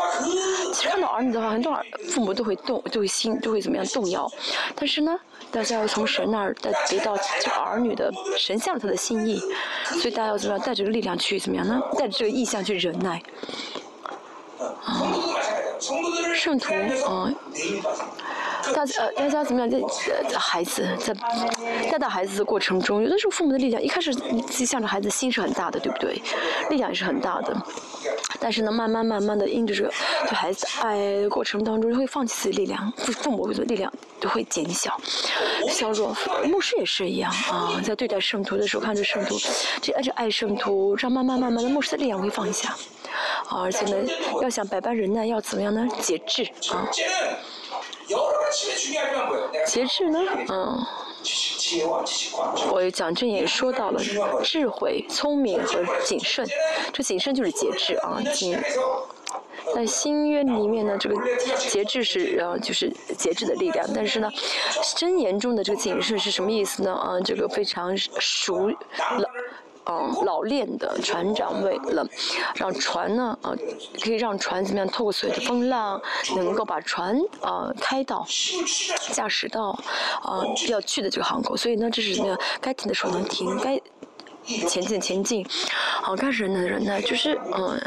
其实看到儿女的话，很多父母都会动，都会心，都会怎么样动摇。但是呢，大家要从神那儿得得到这儿女的神像他的心意，所以大家要怎么样带着这个力量去怎么样呢？带着这个意向去忍耐。啊，圣徒啊。大呃，大家怎么样在呃孩子在带到孩子的过程中，有的时候父母的力量一开始自己向着孩子心是很大的，对不对？力量也是很大的，但是呢，慢慢慢慢的，因着这对孩子爱过程当中，会放弃自己力量，父父母的力量就会减小、削弱。牧师也是一样啊，在对待圣徒的时候，看着圣徒这爱着爱圣徒，让慢慢慢慢的牧师的力量会放下啊，而且呢，要想百般忍耐，要怎么样呢？节制啊。节制呢嗯我蒋正也说到了智慧聪明和谨慎这谨慎就是节制啊谨在新约里面呢这个节制是呃就是节制的力量但是呢箴言中的这个谨慎是什么意思呢啊这个非常熟了嗯老练的船长为了让船呢啊可以让船怎么样透过水的风浪能够把船啊开到驾驶到啊要去的这个航口所以呢这是呢该停的时候能停该前进前进。好该忍那的人呢就是嗯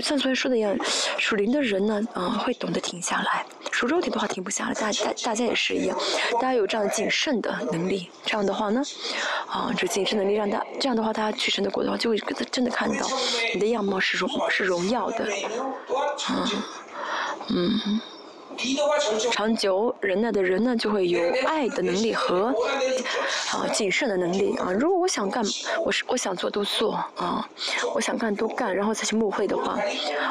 像昨天说的一样属灵的人呢啊会懂得停下来。不肉体的话停不下了，大大大家也是一样，大家有这样的谨慎的能力，这样的话呢，啊，这谨慎能力让他这样的话他去神的国的话就会真的看到你的样貌是荣是荣耀的，啊，嗯，长久忍耐的人呢就会有爱的能力和啊谨慎的能力。啊，如果我想干，我是我想做都做啊，我想干都干，然后再去慕会的话，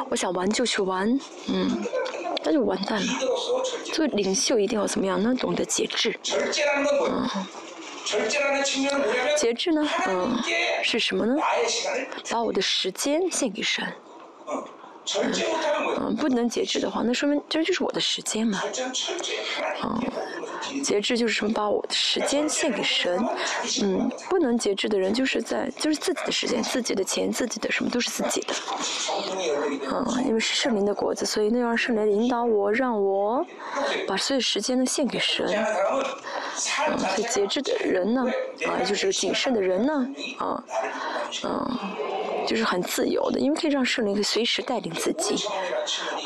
我想玩就去玩，嗯。那就完蛋了。做领袖一定要怎么样？能懂得节制。嗯。节制呢？嗯，是什么呢？把我的时间献给神。嗯。嗯，不能节制的话，那说明这就是我的时间嘛。嗯。节制就是什么？把我的时间献给神。嗯，不能节制的人就是在，就是自己的时间、自己的钱、自己的什么都是自己的。嗯，因为是圣灵的果子，所以那样圣灵引导我，让我把所有时间都献给神。嗯，所以节制的人呢，啊，就是谨慎的人呢，啊，嗯。就是很自由的，因为可以让圣灵可以随时带领自己，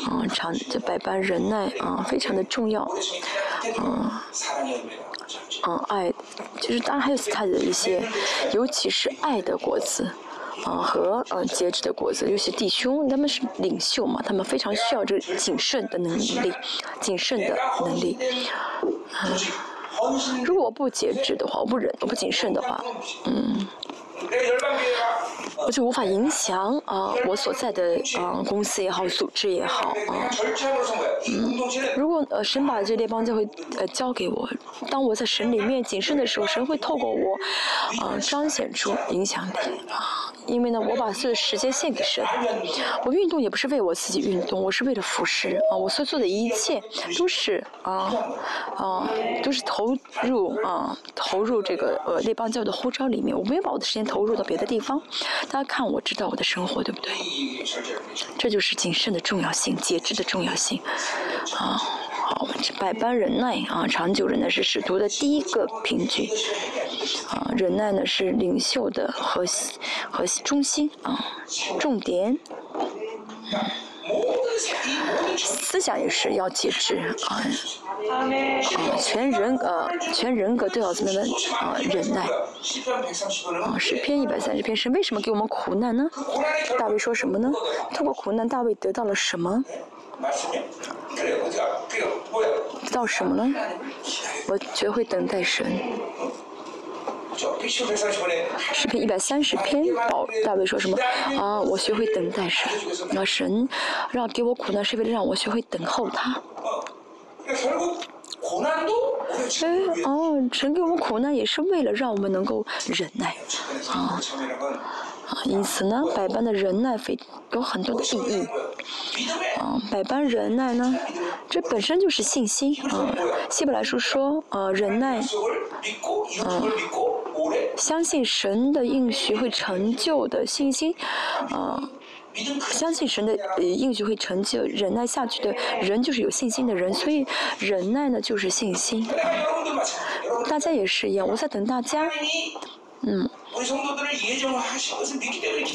嗯，常就百般忍耐，嗯，非常的重要，嗯，嗯，爱，就是当然还有其他的一些，尤其是爱的果子。嗯，和嗯节制的果子，尤其弟兄，他们是领袖嘛，他们非常需要这个谨慎的能力，谨慎的能力。嗯，如果我不节制的话，我不忍，我不谨慎的话，嗯。我就无法影响啊，我所在的啊公司也好，组织也好啊，嗯，如果呃神把这列邦教会呃交给我，当我在神里面谨慎的时候，神会透过我啊彰显出影响力。因为呢，我把这时间献给神，我运动也不是为我自己运动，我是为了服侍啊，我所做的一切都是啊啊，都是投入啊，投入这个呃列邦教的呼召里面。我没有把我的时间。投入到别的地方大家看我知道我的生活对不对？这就是谨慎的重要性节制的重要性。啊好百般忍耐啊长久忍耐是使徒的第一个凭据。啊忍耐呢是领袖的核心核心中心啊重点。思想也是要节制啊，啊，全人呃，全人格都要怎么的啊忍耐啊，十篇一百三十篇是为什么给我们苦难呢？大卫说什么呢？通过苦难，大卫得到了什么？得到什么呢？我学会等待神。诗篇一百三十篇，保大卫说什么？啊，我学会等待神，那神让给我苦难，是为了让我学会等候他。哎，哦，神给我们苦难也是为了让我们能够忍耐，啊，啊，因此呢，百般的忍耐非有很多的意义，啊，百般忍耐呢，这本身就是信心，啊，希伯来书说，啊，忍耐，嗯、啊。相信神的应许会成就的信心，啊。相信神的应许会成就，忍耐下去的人就是有信心的人，所以忍耐呢就是信心。大家也是一样，我在等大家。嗯。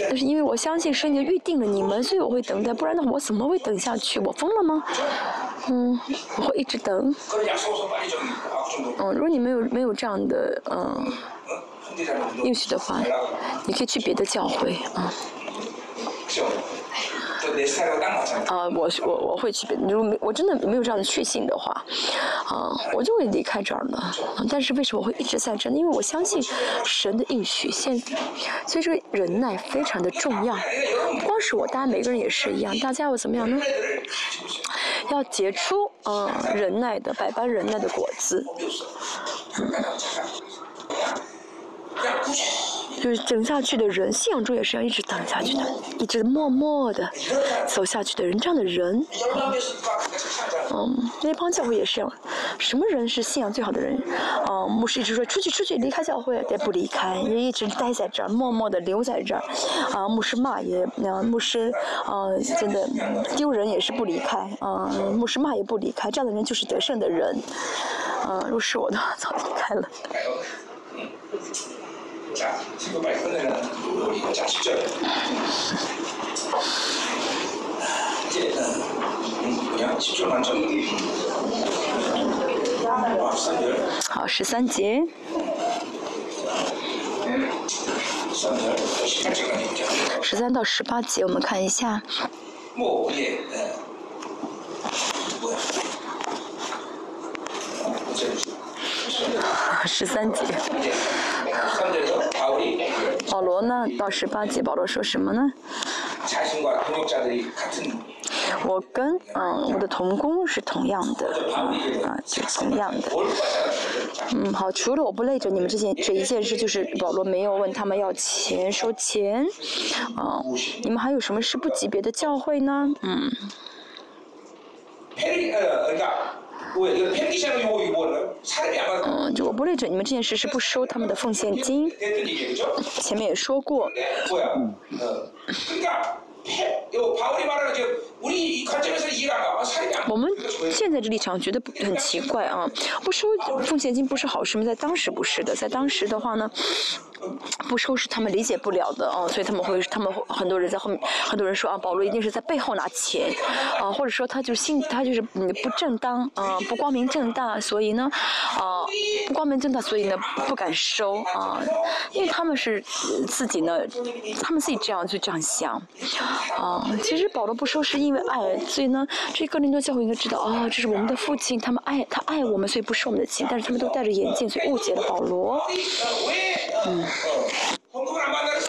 但是因为我相信神已经预定了你们，所以我会等待，不然的话我怎么会等下去？我疯了吗？嗯，我会一直等。嗯，如果你没有没有这样的嗯应许的话，你可以去别的教会啊。啊，我我我会去，如果没我真的没有这样的确信的话，啊，我就会离开这儿了。但是为什么我会一直在这呢？因为我相信神的应许，现所以说忍耐非常的重要。不光是我，大家每个人也是一样。大家要怎么样呢？要结出啊忍耐的百般忍耐的果子。就是等下去的人，信仰中也是要一直等下去的，一直默默的走下去的人，这样的人，嗯，那帮教会也是这样，什么人是信仰最好的人？嗯，牧师一直说出去出去离开教会，也不离开，也一直待在这儿，默默的留在这儿。啊，牧师骂也，啊，牧师啊，真的丢人也是不离开，啊，牧师骂也不离开，这样的人就是得胜的人。啊，如果是我的话，早离开了。자, 지금 빨리 끝내는 우리 자 10절. 이제 음, 그냥 10절만 좀. 好，十三节。十三到十八节，我们看一下。十三节。 保罗呢？到十八节，保罗说什么呢？我跟嗯我的同工是同样的啊啊，是同样的。嗯，好，除了我不累着你们这件这一件事，就是保罗没有问他们要钱收钱啊。你们还有什么是不级别的教会呢？嗯。嗯，就我不累着你们这件事是不收他们的奉献金，前面也说过。我们现在这立场觉得很奇怪啊，不收奉献金不是好事吗？在当时不是的，在当时的话呢。不收是他们理解不了的啊，所以他们会，他们很多人在后面，很多人说啊，保罗一定是在背后拿钱，啊，或者说他就心，他就是嗯不正当啊，不光明正大，所以呢，啊，不光明正大，所以呢不敢收啊，因为他们是自己呢，他们自己这样就这样想，啊，其实保罗不收是因为爱，所以呢，这个林多教会应该知道啊，这是我们的父亲，他们爱他爱我们，所以不收我们的钱，但是他们都戴着眼镜，所以误解了保罗，嗯。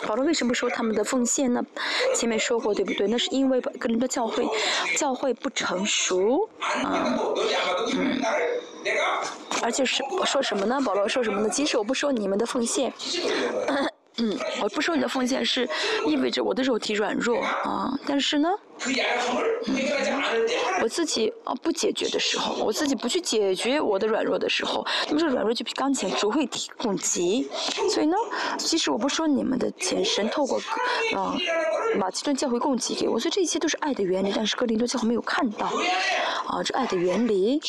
保罗为什么说他们的奉献呢？前面说过对不对？那是因为格林的教会教会不成熟啊，嗯，而且是说什么呢？保罗说什么呢？即使我不收你们的奉献。嗯，我不收你的奉献是意味着我的肉体软弱啊，但是呢，嗯，我自己啊不解决的时候，我自己不去解决我的软弱的时候，那么这软弱就比钢琴只会提供给，所以呢，即使我不说你们的钱，神透过啊马其顿教会供给给我，所以这一切都是爱的原理，但是哥林多教会没有看到啊这爱的原理，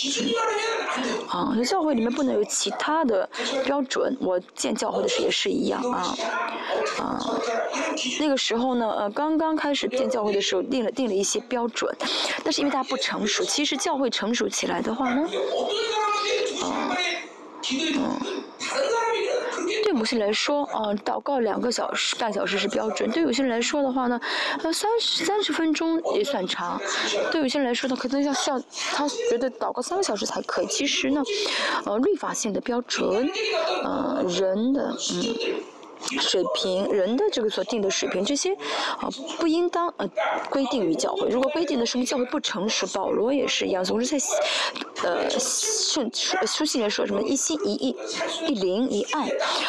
啊，教会里面不能有其他的标准，我建教会的时候也是一样啊。啊，那个时候呢，呃，刚刚开始建教会的时候，定了定了一些标准，但是因为它不成熟，其实教会成熟起来的话呢，啊，嗯，对某些人来说，啊，祷告两个小时、半小时是标准；对有些人来说的话呢，呃，三十三十分钟也算长；对有些人来说呢，可能要需要他觉得祷告三个小时才可以。其实呢，呃，律法性的标准，呃，人的，嗯。水平，人的这个所定的水平，这些啊不应当呃规定于教会。如果规定的说明教会不成熟，保罗也是一样，总是在呃圣书书信里说什么一心一意一灵一爱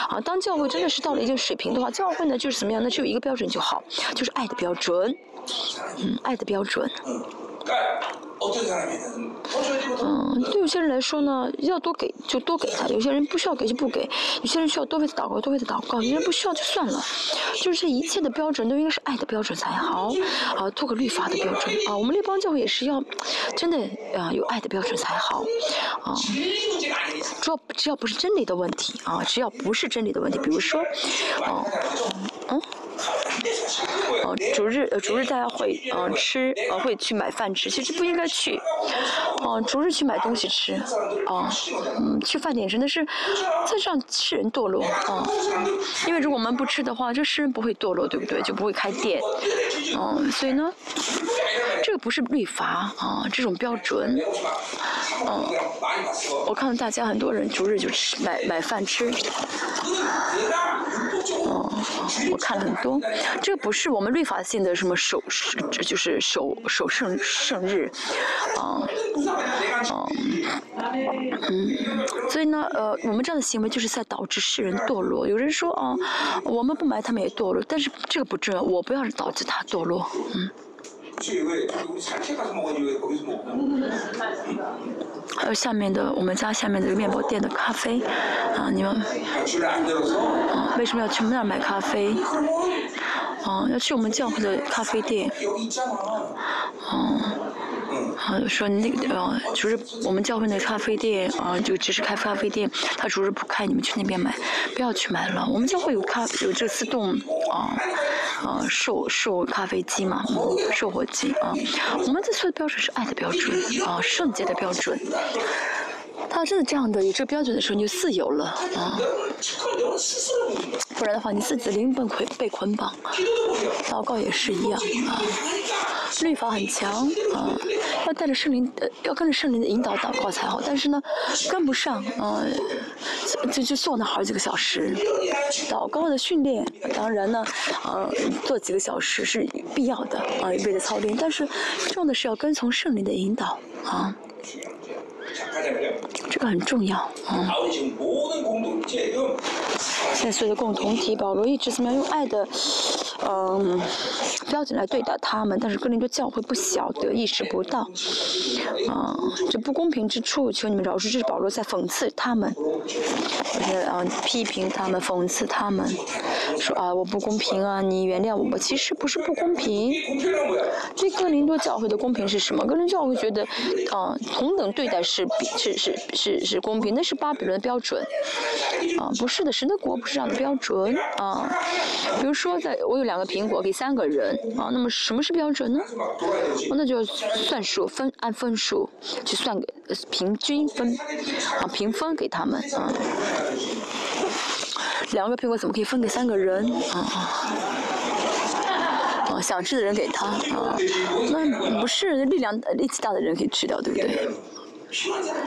啊。当教会真的是到了一定水平的话，教会呢就是怎么样？那只有一个标准就好，就是爱的标准，嗯，爱的标准。嗯，对有些人来说呢，要多给就多给他；有些人不需要给就不给；有些人需要多为他祷告，多为他祷告；有些人不需要就算了。就是这一切的标准都应该是爱的标准才好啊，做个律法的标准啊。我们列邦教会也是要真的啊有爱的标准才好啊。主要只要不是真理的问题啊，只要不是真理的问题，比如说，哦，嗯。哦，主日呃，主日大家会嗯吃呃会去买饭吃，其实不应该去。哦，主日去买东西吃，啊，嗯，去饭点真的是在让世人堕落啊。因为如果我们不吃的话，这世人不会堕落，对不对？就不会开店。嗯，所以呢，这个不是律法啊，这种标准。嗯，我看到大家很多人主日就吃买买饭吃。我看了很多，这个不是我们律法性的什么守就是守守圣圣日，啊，啊，嗯，所以呢，呃，我们这样的行为就是在导致世人堕落。有人说啊，我们不埋他们也堕落，但是这个不重要，我不要导致他堕落，嗯。还有下面的我们家下面这个面包店的咖啡，啊，你们，啊，为什么要去那儿买咖啡？啊，要去我们教会的咖啡店，啊。啊，说那个呃，就是我们教会那咖啡店啊，就只是开咖啡店，他主日不开，你们去那边买，不要去买了。我们教会有咖有这个自动啊啊售售咖啡机嘛，售货啊。我们这说的标准是爱的标准啊，圣洁的标准。他真的这样的有这标准的时候，你就自由了啊。不然的话，你自己的灵魂被捆绑。祷告也是一样啊。律法很强啊，要带着圣灵，呃，要跟着圣灵的引导祷告才好。但是呢，跟不上，呃，就就坐那好几个小时。祷告的训练，当然呢，呃，做几个小时是必要的啊，为了操练。但是重要的是要跟从圣灵的引导啊。这个很重要啊。现在所有的共同体，保罗一直怎么样用爱的，嗯，标准来对待他们，但是哥林多教会不晓得，意识不到，啊，这不公平之处，求你们饶恕，这是保罗在讽刺他们，就是啊，批评他们，讽刺他们，说啊，我不公平啊，你原谅我吧。其实不是不公平，这哥林多教会的公平是什么？哥林教会觉得，啊，同等对待是比是是是是公平，那是巴比伦的标准，啊，不是的，神的国不是这样的标准啊。比如说，在我有两个苹果给三个人啊，那么什么是标准呢？那就算数分按分数去算给平均分啊平分给他们啊。两个苹果怎么可以分给三个人啊？啊，想吃的人给他啊，那不是力量力气大的人可以吃掉，对不对？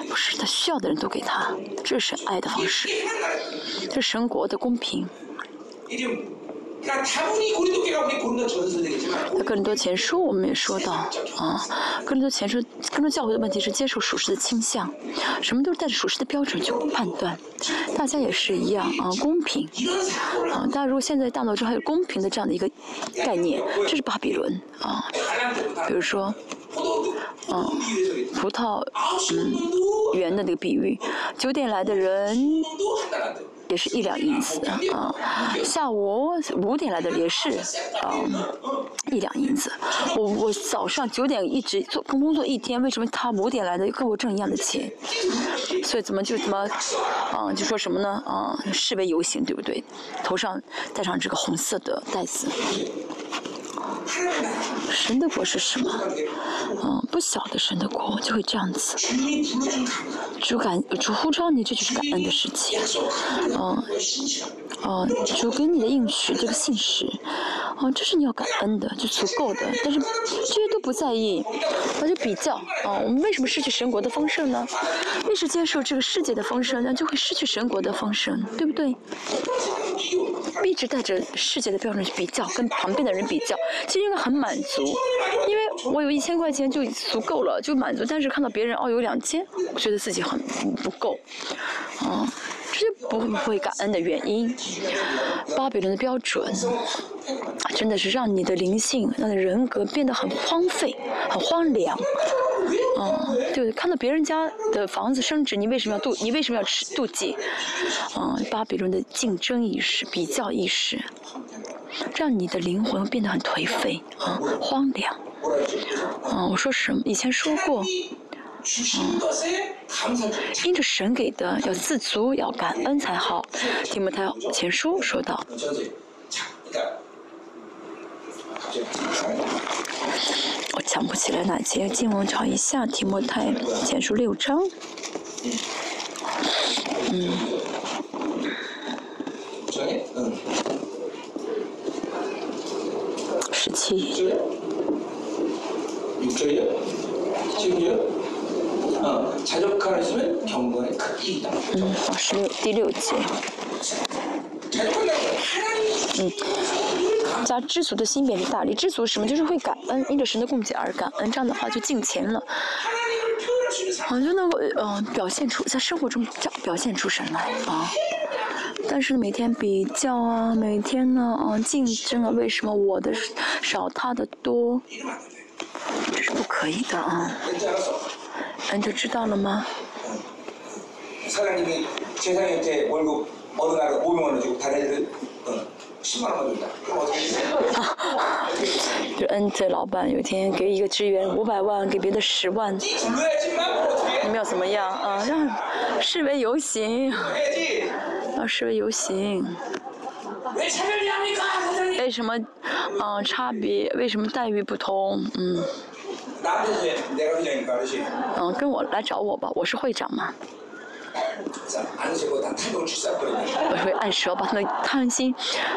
不是，他需要的人都给他，这是爱的方式，这是神国的公平。那更多前书我们也说到啊，更多前书更多教会的问题是接受属实的倾向，什么都是带着属实的标准去判断，大家也是一样啊，公平啊，大家如果现在大脑中还有公平的这样的一个概念，这是巴比伦啊，比如说，嗯，葡萄嗯圆的那个比喻，九点来的人。也是一两银子啊，下午五点来的也是啊一两银子。我我早上九点一直做工作一天，为什么他五点来的跟我挣一样的钱？所以怎么就怎么啊就说什么呢啊示威游行对不对？头上戴上这个红色的带子。神的国是什么？嗯，不晓得神的国就会这样子。主感主呼召你，这就是感恩的事情。嗯，哦，主给你的应许，这个信使，哦，这是你要感恩的，就足够的。但是这些都不在意，那就比较。哦，我们为什么失去神国的丰盛呢？越是接受这个世界的丰盛，那就会失去神国的丰盛，对不对？一直带着世界的标准去比较，跟旁边的人比较，其实应该很满足，因为我有一千块钱就足够了，就满足。但是看到别人哦有两千，我觉得自己很不够，哦，这是不会感恩的原因。巴比伦的标准，真的是让你的灵性、让你的人格变得很荒废、很荒凉。嗯，对，看到别人家的房子升值，你为什么要妒？你为什么要吃妒忌？嗯，巴比伦的竞争意识、比较意识，让你的灵魂变得很颓废啊，荒凉。嗯，我说什么？以前说过，因着神给的要自足，要感恩才好。提摩太前书说道。我想不起来哪节经文，找一下提摩太前书六章。嗯。十七。嗯，十六第六节。嗯。加知足的心变得大力，知足什么？就是会感恩，因着神的供给而感恩，这样的话就敬钱了，好就能够嗯表现出在生活中表表现出神来啊。但是每天比较啊，每天呢啊竞争啊，为什么我的少他的多？这是不可以的啊。你就知道了吗？就恩这老板有一天给一个职员五百万，给别的十万，你们要怎么样啊？让示威游行，要示威游行。为什么啊？差别？为什么待遇不同？嗯。嗯，跟我来找我吧，我是会长嘛。我会按时把他们贪心，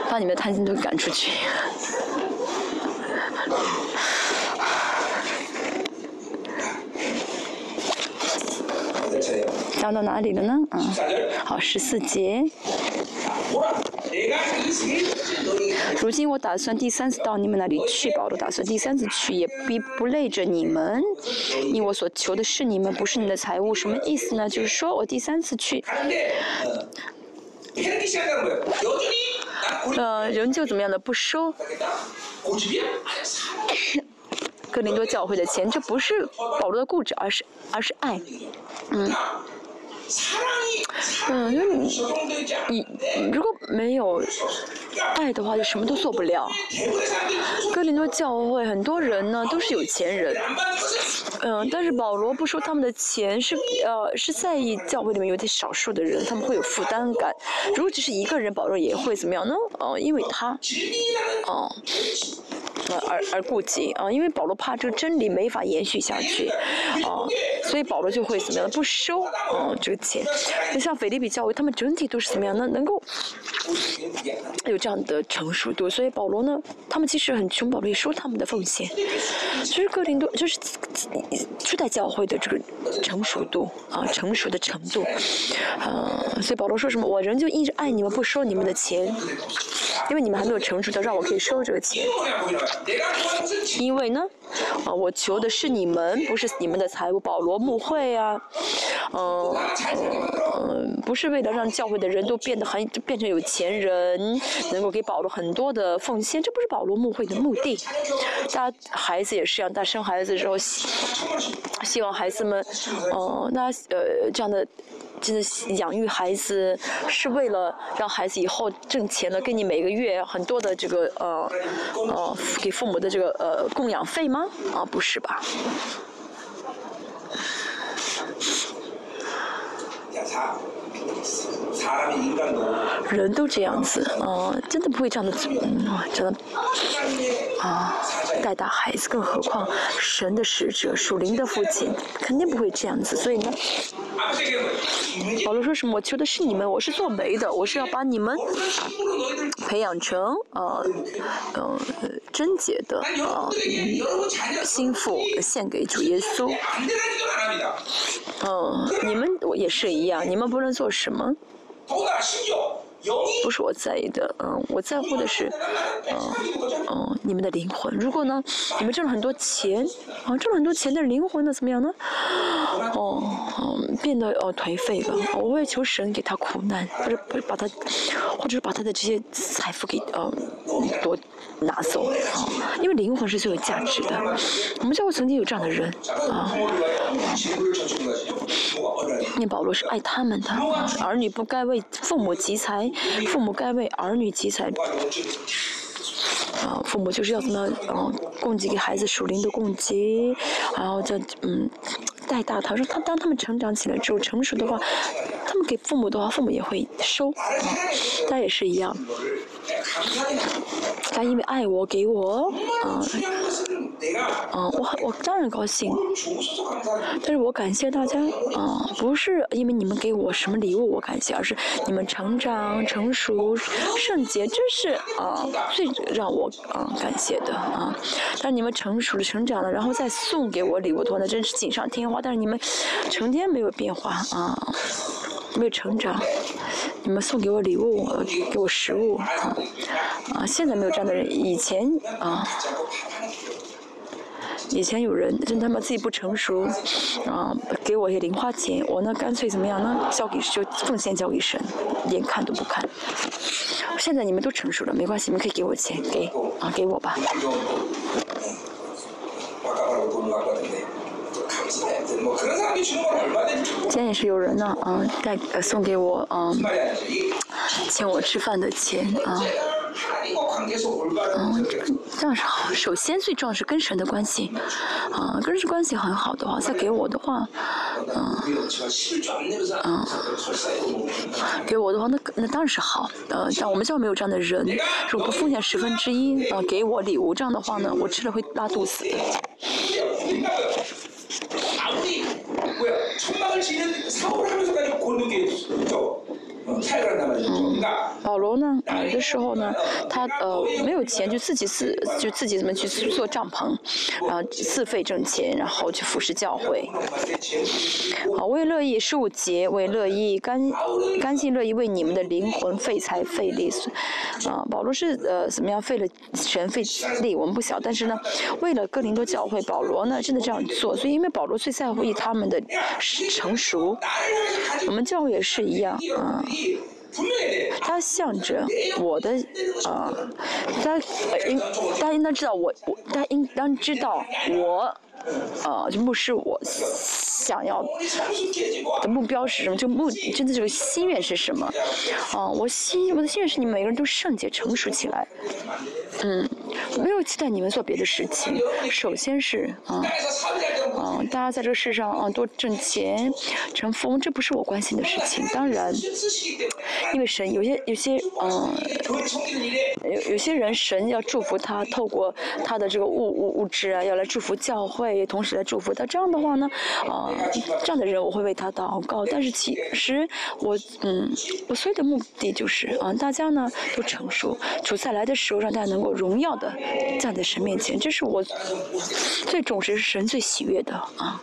把你们的贪心都赶出去。讲到哪里了呢？嗯，好，十四节。如今我打算第三次到你们那里去，保罗打算第三次去，也必不累着你们，因我所求的是你们，不是你的财物。什么意思呢？就是说我第三次去，呃，仍旧怎么样的不收。哥林多教会的钱，这不是保罗的固执，而是而是爱，嗯。嗯，就是你，你如果没有爱的话，就什么都做不了。哥林多教会很多人呢，都是有钱人，嗯，但是保罗不说他们的钱是呃是在意教会里面有点少数的人，他们会有负担感。如果只是一个人，保罗也会怎么样呢？哦，因为他，哦。而而顾及啊，因为保罗怕这个真理没法延续下去，啊，所以保罗就会怎么样不收啊这个钱。那像腓利比教会，他们整体都是怎么样呢？能够有这样的成熟度，所以保罗呢，他们其实很穷，保罗也收他们的奉献。其实哥林多就是初代教会的这个成熟度啊，成熟的程度，啊，所以保罗说什么？我仍旧一直爱你们，不收你们的钱，因为你们还没有成熟的，让我可以收这个钱。因为呢，啊，我求的是你们，不是你们的财物。保罗牧会啊，嗯嗯，不是为了让教会的人都变得很变成有钱人，能够给保罗很多的奉献，这不是保罗牧会的目的。大家孩子也是一样，大生孩子之后，希望孩子们，哦，那呃这样的。就是养育孩子是为了让孩子以后挣钱了，给你每个月很多的这个呃呃给父母的这个呃供养费吗？啊，不是吧？人都这样子，啊，真的不会这样的，嗯，真的，啊，带大孩子，更何况神的使者、属灵的父亲，肯定不会这样子。所以呢，保罗说什么？我求的是你们，我是做媒的，我是要把你们培养成，呃，呃，贞洁的，呃，心腹，献给主耶稣。嗯，你们我也是一样，你们不论做什么。不是我在意的，嗯，我在乎的是，嗯嗯，你们的灵魂。如果呢，你们挣了很多钱，啊，挣了很多钱，但是灵魂呢怎么样呢？哦，变得哦颓废了。我会求神给他苦难，或者把他，或者是把他的这些财富给呃夺拿走啊，因为灵魂是最有价值的。我们教会曾经有这样的人啊。念保罗是爱他们的，儿女不该为父母积财，父母该为儿女积财。啊，父母就是要怎么嗯供给给孩子属灵的供给，然后就嗯带大他，说他当他们成长起来之后成熟的话，他们给父母的话，父母也会收，他也是一样。他因为爱我，给我，啊，啊，我我当然高兴，但是我感谢大家，啊，不是因为你们给我什么礼物我感谢，而是你们成长、成熟、圣洁，这是啊最让我啊感谢的啊。但是你们成熟了、成长了，然后再送给我礼物的话，那真是锦上添花。但是你们成天没有变化啊。没有成长，你们送给我礼物，给我食物啊啊！现在没有这样的人，以前啊，以前有人真他妈自己不成熟啊，给我一些零花钱，我呢干脆怎么样呢？交给就奉献交给神，连看都不看。现在你们都成熟了，没关系，你们可以给我钱，给啊给我吧。今天也是有人呢，啊，带呃送给我，嗯，请我吃饭的钱，啊。嗯，这样是好。首先最重要是跟神的关系，啊，跟神关系很好的话，再给我的话，嗯，嗯，给我的话，那那当然是好。呃，但我们教会没有这样的人，如果不奉献十分之一，啊，给我礼物，这样的话呢，我吃了会拉肚子。嗯，保罗呢？有的时候呢，他呃没有钱，就自己自就自己怎么去做帐篷，然后自费挣钱，然后去服侍教会。好，我也乐意十五节，我也乐意甘甘心乐意为你们的灵魂费财费力。啊，保罗是呃怎么样费了全费力，我们不晓，但是呢，为了哥林多教会，保罗呢真的这样做，所以因为保罗最在乎于他们的成熟，我们教会也是一样啊。他向着我的，啊，大家应大家应当知道我我大家应当知道我。呃，就牧师，我想要的目标是什么？就目真的这个心愿是什么？啊，我心我的心愿是你们每个人都圣洁成熟起来。嗯，没有期待你们做别的事情。首先是啊，啊，大家在这个世上啊多挣钱成富，这不是我关心的事情。当然，因为神有些有些嗯，有有些人神要祝福他，透过他的这个物物物质啊，要来祝福教会。也同时来祝福他。这样的话呢，啊，这样的人我会为他祷告。但是其实我，嗯，我所有的目的就是，啊，大家呢都成熟，主再来的时候让大家能够荣耀的站在神面前，这是我最重视、神最喜悦的啊。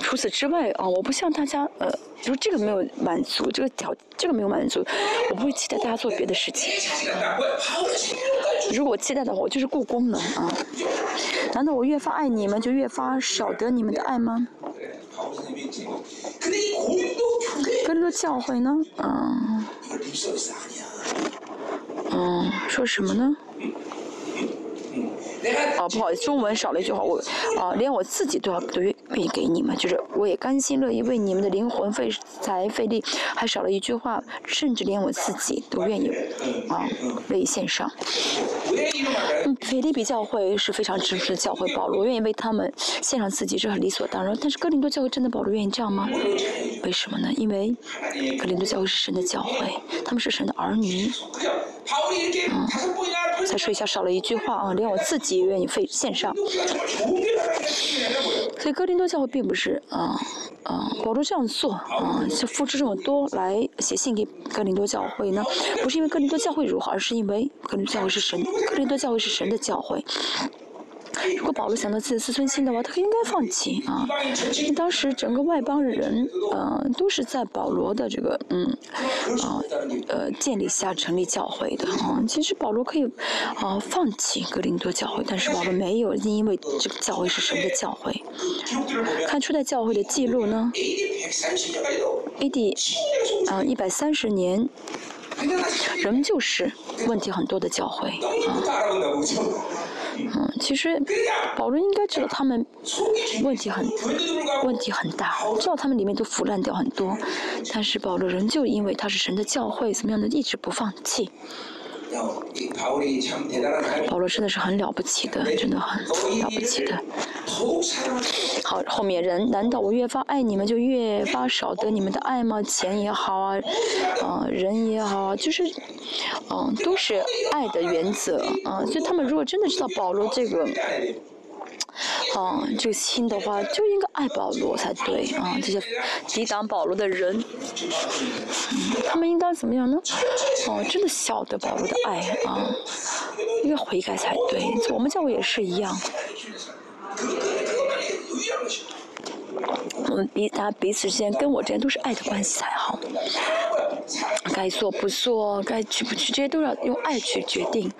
除此之外啊，我不像大家，呃，如果这个没有满足，这个条这个没有满足，我不会期待大家做别的事情。如果期待的话，我就是顾功能啊。难道我越发爱你们，就越发少得你们的爱吗？跟着教会呢？嗯，嗯，说什么呢？啊，不好意思，中文少了一句话，我啊，连我自己都要都愿意给你们，就是我也甘心乐意为你们的灵魂费财费力，还少了一句话，甚至连我自己都愿意啊，为献上。嗯，腓利比教会是非常支持教会，保罗愿意为他们献上自己，这很理所当然。但是哥林多教会真的保罗愿意这样吗？为什么呢？因为哥林多教会是神的教会，他们是神的儿女。嗯，再说一下，少了一句话啊，连我自己也愿意费献上。所以哥林多教会并不是啊啊，保罗这样做啊，就付出这么多来写信给哥林多教会呢，不是因为哥林多教会如何，而是因为哥林多教会是神，哥林多教会是神的教会。如果保罗想到自己的自尊心的话，他应该放弃啊。当时整个外邦人，嗯，都是在保罗的这个，嗯，啊，呃，建立下成立教会的啊。其实保罗可以啊放弃格林多教会，但是保罗没有，因为这个教会是神的教会。看初代教会的记录呢，A.D. 啊一百三十年。仍旧是问题很多的教会啊，嗯，其实保罗应该知道他们问题很问题很大，知道他们里面都腐烂掉很多，但是保罗仍旧因为他是神的教会，怎么样的一直不放弃。保罗真的是很了不起的，真的很了不起的。好，后面人，难道我越发爱你们，就越发少得你们的爱吗？钱也好啊，嗯，人也好啊，就是，嗯，都是爱的原则啊。所以他们如果真的知道保罗这个。啊，这个心的话就应该爱保罗才对啊！这些抵挡保罗的人，他们应该怎么样呢？哦，真的晓得保罗的爱啊，应该悔改才对。我们教会也是一样。我们彼大家彼此之间跟我之间都是爱的关系才好。该做不做，该去不去，这些都要用爱去决定。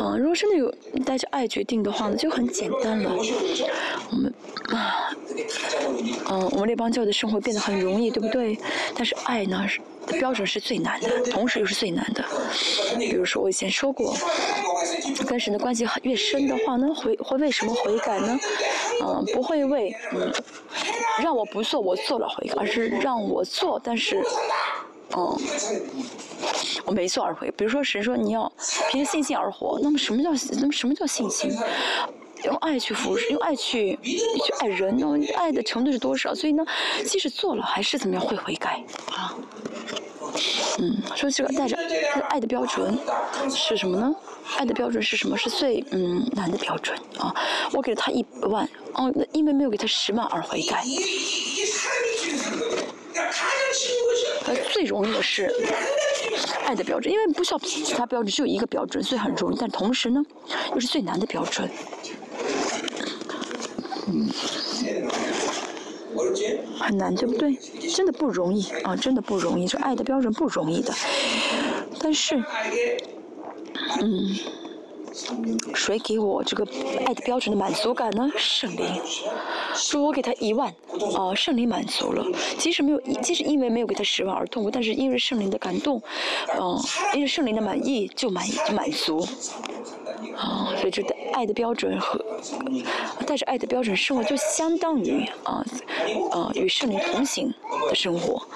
嗯，如果真的有带着爱决定的话呢，就很简单了。我们啊，嗯，我们那帮教的生活变得很容易，对不对？但是爱呢，标准是最难的，同时又是最难的。比如说我以前说过，跟神的关系越深的话呢，会会为什么悔改呢？嗯，不会为嗯让我不做我做了悔改，而是让我做，但是。哦，我没做而回。比如说，神说你要凭着信心而活，那么什么叫那么什么叫信心？用爱去服，用爱去去爱人，那爱的程度是多少？所以呢，即使做了，还是怎么样会悔改啊？嗯，说这个带着爱的标准是什么呢？爱的标准是什么？是最嗯难的标准啊！我给了他一万，哦，因为没有给他十万而悔改。呃，最容易的是爱的标准，因为不需要其他标准，只有一个标准，所以很容易。但同时呢，又是最难的标准。嗯，很难，对不对？真的不容易啊，真的不容易。这爱的标准不容易的，但是，嗯。谁给我这个爱的标准的满足感呢？圣灵。说我给他一万，啊，圣灵满足了。即使没有，即使因为没有给他十万而痛苦，但是因为圣灵的感动，嗯，因为圣灵的满意就满就满足。啊，所以就爱的标准和带着爱的标准生活，就相当于啊，啊，与圣灵同行的生活。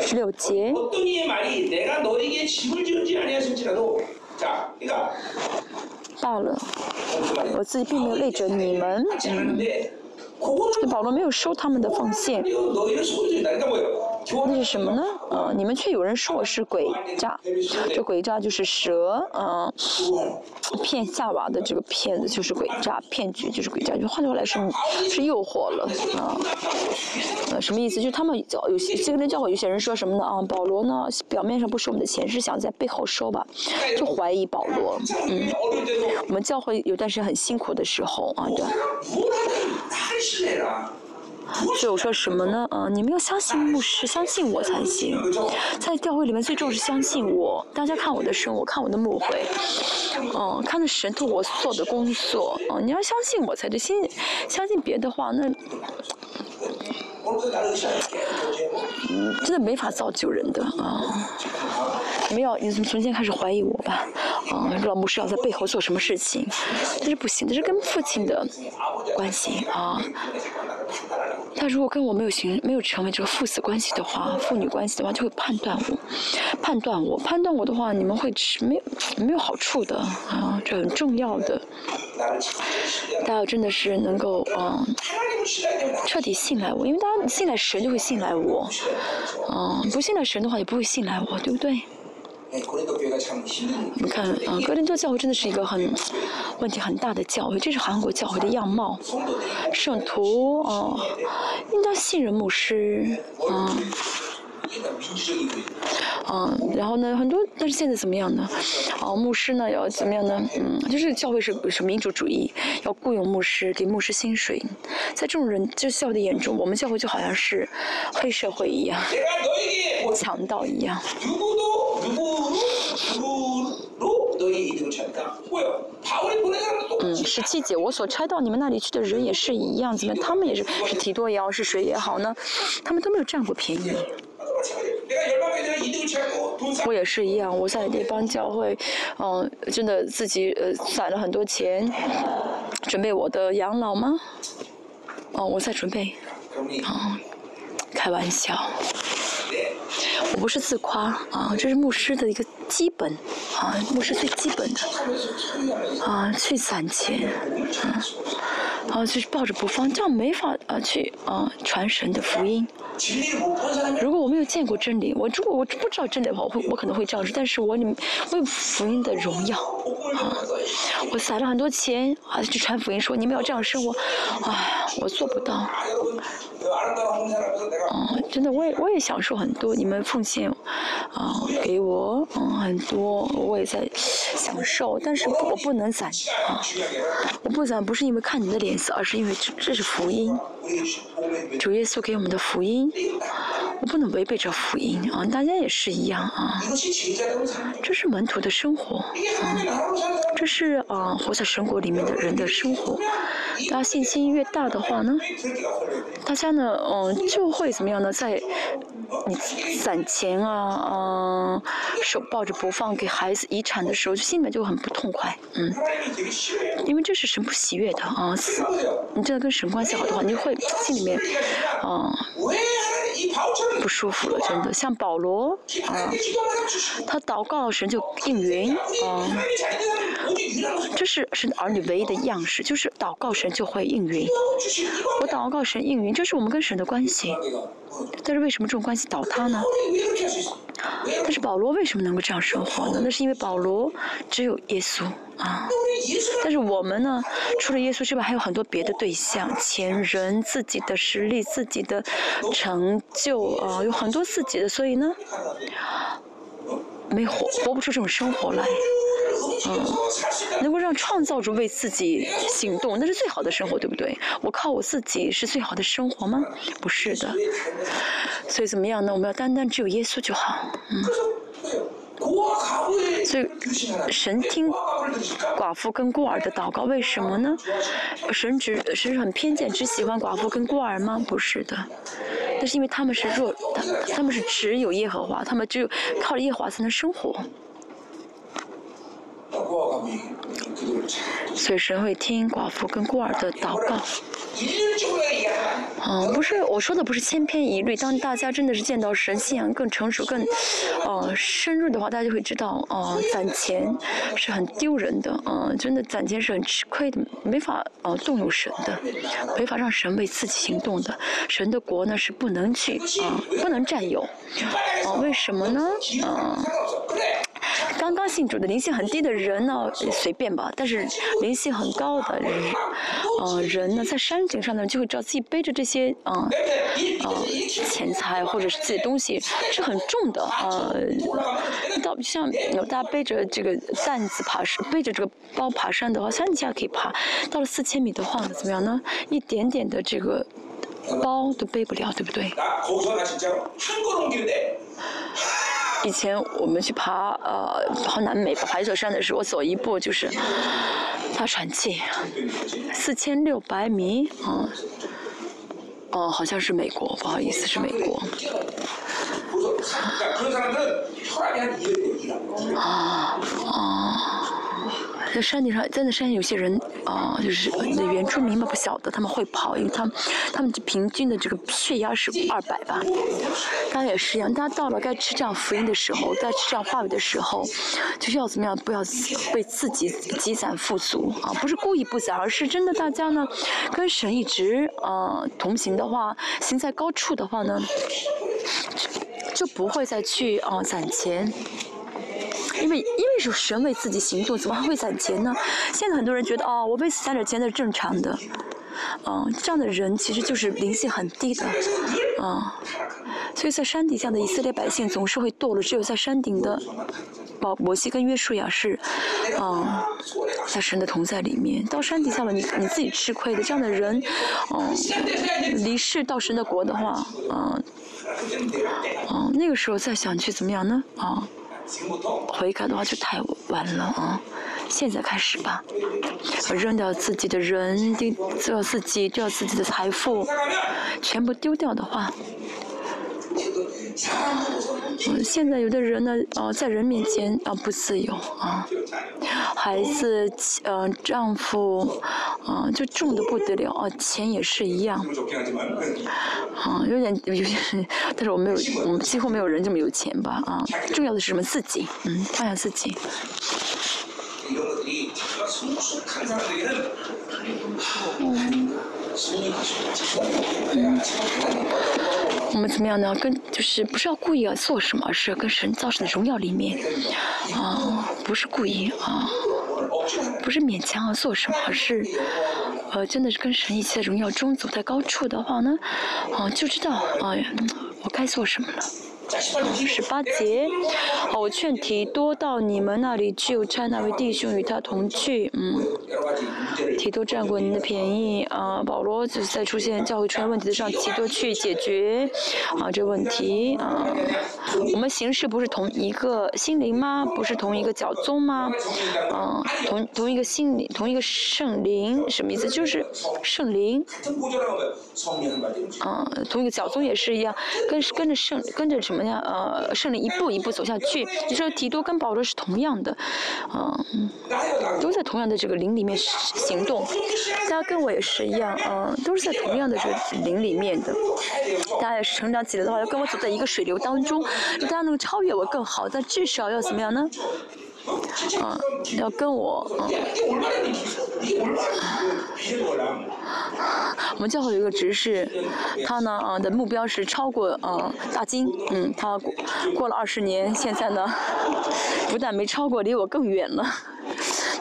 十六节。到了，我自己并没有累着你们。嗯，保罗没有收他们的奉献。那是什么呢？呃，你们却有人说我是鬼诈，这鬼诈就是蛇，嗯，骗夏娃的这个骗子就是鬼诈，骗局就是鬼诈，就换句话来说是诱惑了，啊，什么意思？就是他们教有些这个人教会有些人说什么呢？啊，保罗呢表面上不收我们的钱，是想在背后收吧，就怀疑保罗，嗯，我们教会有段时间很辛苦的时候啊，对。所以我说什么呢？呃，你们要相信牧师，相信我才行。在教会里面最重要是相信我。大家看我的生，我看我的牧会，嗯，看的神托我做的工作。嗯，你要相信我才对，信相信别的话，那嗯，真的没法造就人的啊。你们要，你从从现在开始怀疑我吧，啊，老牧师要在背后做什么事情，这是不行，这是跟父亲的关系啊。他如果跟我没有形没有成为这个父子关系的话，父女关系的话，就会判断我，判断我，判断我的话，你们会吃没有没有好处的啊，这很重要的。大家真的是能够嗯彻底信赖我，因为大家信赖神就会信赖我，嗯，不信赖神的话也不会信赖我，对不对？你看，啊，格林多教会真的是一个很问题很大的教会，这是韩国教会的样貌。圣徒，啊，应当信任牧师，啊，嗯，然后呢，很多，但是现在怎么样呢？啊，牧师呢要怎么样呢？嗯，就是教会是是民主主义，要雇佣牧师，给牧师薪水。在这种人，就教会的眼中，我们教会就好像是黑社会一样，强盗一样。嗯，十七节，我所差到你们那里去的人也是一样，怎么他们也是是提多也好，是谁也好呢，他们都没有占过便宜。我也是一样，我在那帮教会，嗯，真的自己呃攒了很多钱，准备我的养老吗？哦，我在准备，嗯，开玩笑，我不是自夸啊，这是牧师的一个基本啊，牧师最基本的啊，去攒钱。啊，就是抱着不放，这样没法啊去啊传神的福音。如果我没有见过真理，我如果我不知道真理的话，我会我可能会这样子。但是我你为福音的荣耀啊，我撒了很多钱啊去传福音说，你们要这样生活，啊，我做不到。啊，真的，我也我也享受很多你们奉献啊给我嗯、啊、很多，我也在享受，但是我不能攒啊，我不攒不是因为看你的脸。而是因为这是福音。主耶稣给我们的福音我不能违背这福音啊大家也是一样啊。这是门徒的生活。啊这是啊，活在神国里面的人的生活。大家信心越大的话呢，大家呢嗯就会怎么样呢？在你攒钱啊，嗯，手抱着不放给孩子遗产的时候，就心里面就很不痛快。嗯，因为这是神不喜悦的啊。你真的跟神关系好的话，你会心里面嗯不舒服了。真的像保罗啊，他祷告神就应允啊。这是神儿女唯一的样式，就是祷告。神就会应允我，祷告神应允。这是我们跟神的关系。但是为什么这种关系倒塌呢？但是保罗为什么能够这样生活呢？那是因为保罗只有耶稣啊。但是我们呢，除了耶稣之外，还有很多别的对象，前人自己的实力、自己的成就啊，有很多自己的。所以呢。没活，活不出这种生活来。嗯，能够让创造主为自己行动，那是最好的生活，对不对？我靠，我自己是最好的生活吗？不是的。所以怎么样呢？我们要单单只有耶稣就好。嗯。所以神听寡妇跟孤儿的祷告，为什么呢？神只神是很偏见，只喜欢寡妇跟孤儿吗？不是的，那是因为他们是弱，他他们是只有耶和华，他们只有靠耶和华才能生活。所以神会听寡妇跟孤儿的祷告。哦不是我说的不是千篇一律当大家真的是见到神信仰更成熟更哦深入的话大家就会知道哦攒钱是很丢人的嗯真的攒钱是很吃亏的没法哦动用神的没法让神为自己行动的神的国呢是不能去啊不能占有哦为什么呢？啊刚刚信主的灵性很低的人呢，随便吧；但是灵性很高的人，呃，人呢，在山顶上呢，就会知道自己背着这些，嗯、내 일, 呃，钱财或者是自己东西是很重的，呃，到像有大家背着这个担子爬山，背着这个包爬山的话，三下可以爬，到了四千米的话，怎么样呢？一点点的这个包都背不了，对不对？以前我们去爬呃爬南美爬一座山的时候，我走一步就是，大喘气，四千六百米，嗯，哦，好像是美国，不好意思，是美国。啊。在山顶上，在那山上有些人啊、就是那原住民嘛，不晓得他们会跑，因为他们他们平均的这个血压是二百吧。大家也是一样，大家到了该吃这样福音的时候，该吃这样话语的时候，就是要怎么样，不要为自己积攒富足啊，不是故意不攒，而是真的大家呢跟神一直呃同行的话，行在高处的话呢，就不会再去啊、攒钱。因为因为是神为自己行动，怎么还会攒钱呢？现在很多人觉得哦，我为此攒点钱那是正常的，嗯、这样的人其实就是灵性很低的，嗯，所以在山底下的以色列百姓总是会堕落，只有在山顶的保摩西跟约书亚是，嗯，在神的同在里面。到山底下了，你你自己吃亏的。这样的人，嗯，离世到神的国的话，嗯，嗯，那个时候再想去怎么样呢？啊，悔改的话就太晚了啊。现在开始吧，扔掉自己的人，丢掉自己，丢掉自己的财富，全部丢掉的话，嗯，现在有的人呢，呃，在人面前啊不自由啊，孩子，呃，丈夫，啊，就重的不得了啊，钱也是一样，啊，有点 有点，但是我没有，我们几乎没有人这么有钱吧啊，重要的是什么？自己，嗯，放下自己。이런 我们怎么样呢？跟就是不是要故意要做什么，而是跟神造神的荣耀里面，啊，不是故意啊，不是勉强啊做什么，而是，呃，真的是跟神一起在荣耀中走在高处的话呢，啊，就知道啊，我该做什么了。十八节，我劝提多到你们那里去，差那位弟兄与他同去。嗯，提多占过您的便宜啊。保罗就是在出现教会出现问题的时候，提多去解决啊这个问题啊。我们形式不是同一个心灵吗？不是同一个教宗吗？啊，同同一个心灵，同一个圣灵，什么意思？就是圣灵。啊，同一个教宗也是一样，跟跟着圣，跟着什么？呃，圣灵一步一步走下去。你说提多跟保罗是同样的，嗯，都在同样的这个林里面行动。大家跟我也是一样，嗯，都是在同样的这个林里面的。大家也是成长起来的话，要跟我走在一个水流当中，大家能超越我更好，但至少要怎么样呢？嗯，要跟我，嗯。我们教会有一个执事，他呢，啊的目标是超过啊大金，嗯，他过过了二十年，现在呢，不但没超过，离我更远了。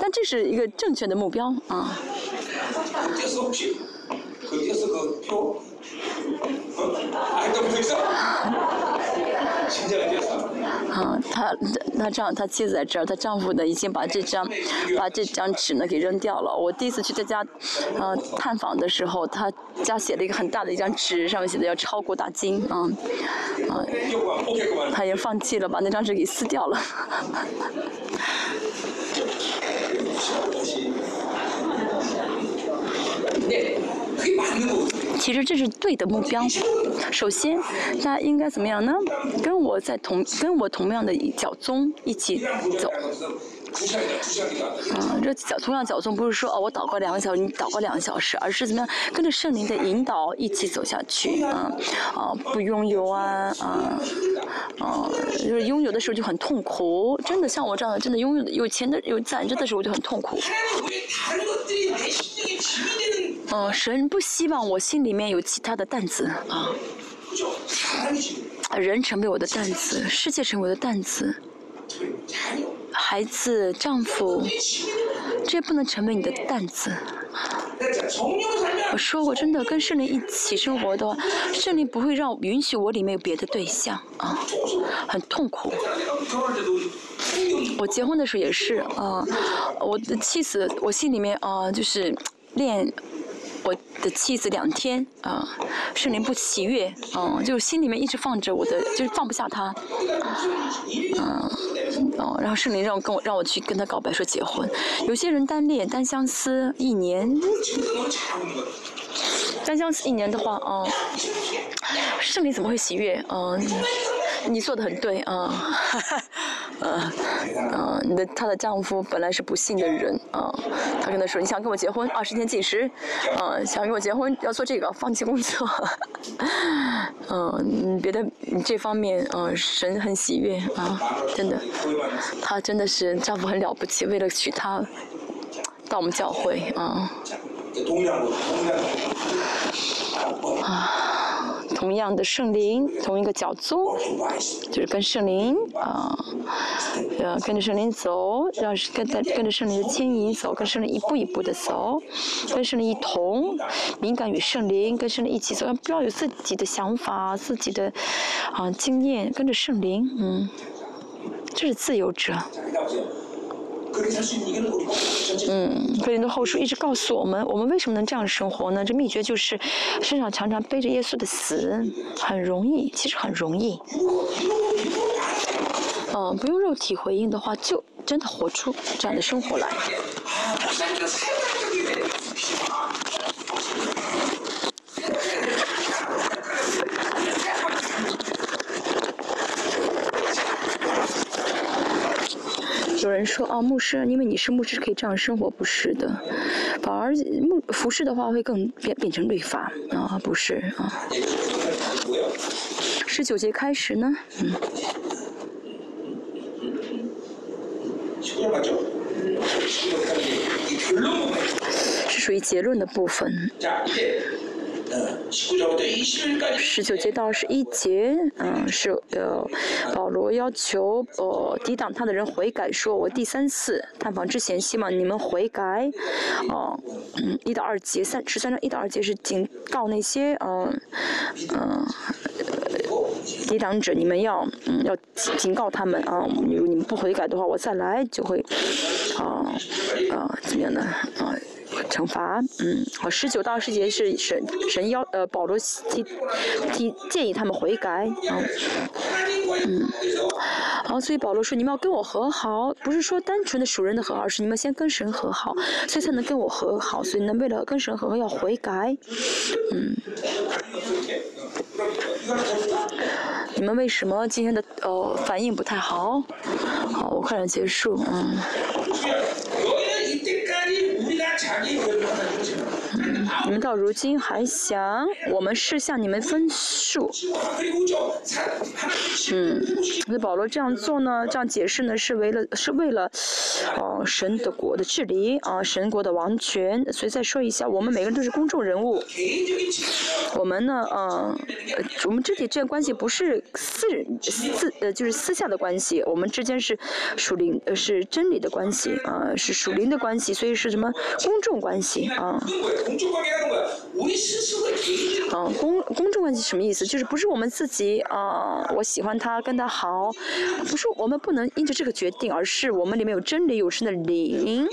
但这是一个正确的目标啊。啊，他他丈他妻子在这儿，他丈夫呢已经把这张把这张纸呢给扔掉了。我第一次去他家，呃，探访的时候，他家写了一个很大的一张纸，上面写的要超过大金，啊，啊，他已经放弃了，把那张纸给撕掉了。其实这是对的目标。首先，他应该怎么样呢？跟我在同跟我同样的脚宗一起走。嗯，这脚同样脚宗不是说哦，我祷告两个小时，你祷告两个小时，而是怎么样跟着圣灵的引导一起走下去啊啊，不拥有啊啊啊，就是拥有的时候就很痛苦。真的像我这样的，真的拥有有钱的有攒着的时候就很痛苦。嗯，神不希望我心里面有其他的担子啊，人成为我的担子，世界成为我的担子。孩子、丈夫，这不能成为你的担子。我说过，真的跟圣灵一起生活的话，圣灵不会让允许我里面有别的对象啊，很痛苦。我结婚的时候也是啊，我的妻子，我心里面啊就是练。我的妻子两天啊，圣灵不喜悦，嗯，就心里面一直放着我的，就是放不下他，嗯，哦，然后圣灵让我跟我让我去跟他告白说结婚。有些人单恋单相思一年，单相思一年的话，嗯，圣灵怎么会喜悦？嗯。你做的很对啊，嗯嗯，你的她的丈夫本来是不幸的人啊，他跟她说你想跟我结婚，二十天禁食，嗯，想跟我结婚要做这个，放弃工作，嗯，别的这方面，嗯，神很喜悦啊，真的，她真的是丈夫很了不起，为了娶她到我们教会啊。啊。同样的圣灵，同一个角度，就是跟圣灵啊，呃，跟着圣灵走，让跟在跟着圣灵的牵引走，跟圣灵一步一步的走，跟圣灵一同，敏感与圣灵，跟圣灵一起走，不要有自己的想法，自己的啊经验，跟着圣灵，嗯，这是自由者。嗯，格林多后书一直告诉我们，我们为什么能这样生活呢？这秘诀就是身上常常背着耶稣的死，很容易，其实很容易。嗯，不用肉体回应的话，就真的活出这样的生活来。人说啊，牧师，因为你是牧师，可以这样生活，不是的，反而牧服饰的话会更变变成律法啊，不是啊。十九节开始呢，嗯。是属于结论的部分。十九节到二十一节，嗯，是呃，保罗要求呃抵挡他的人悔改，说我第三次探访之前，希望你们悔改。哦，嗯，一到二节三十三章一到二节是警告那些嗯嗯抵挡者，你们要嗯要警告他们啊，如果你们不悔改的话，我再来就会啊啊怎么样呢啊？惩罚，嗯，好，十九到二十节是神神要呃保罗提提建议他们悔改，啊，嗯，好，所以保罗说你们要跟我和好，不是说单纯的属人的和好，是你们先跟神和好，所以才能跟我和好，所以呢为了跟神和好要悔改，嗯，你们为什么今天的呃反应不太好？好，我快点结束，嗯。你你们到如今还想我们是向你们分数？嗯，那保罗这样做呢？这样解释呢？是为了是为了，哦，神的国的治理啊，神国的王权。所以再说一下，我们每个人都是公众人物。我们呢，嗯，我们肢体之间关系不是私人私呃，就是私下的关系，我们之间是属灵呃是真理的关系啊，是属灵的关系，所以是什么公众关系啊？嗯，公公众关系什么意思？就是不是我们自己啊，我喜欢他，跟他好，不是我们不能因着这个决定，而是我们里面有真理，有神的灵。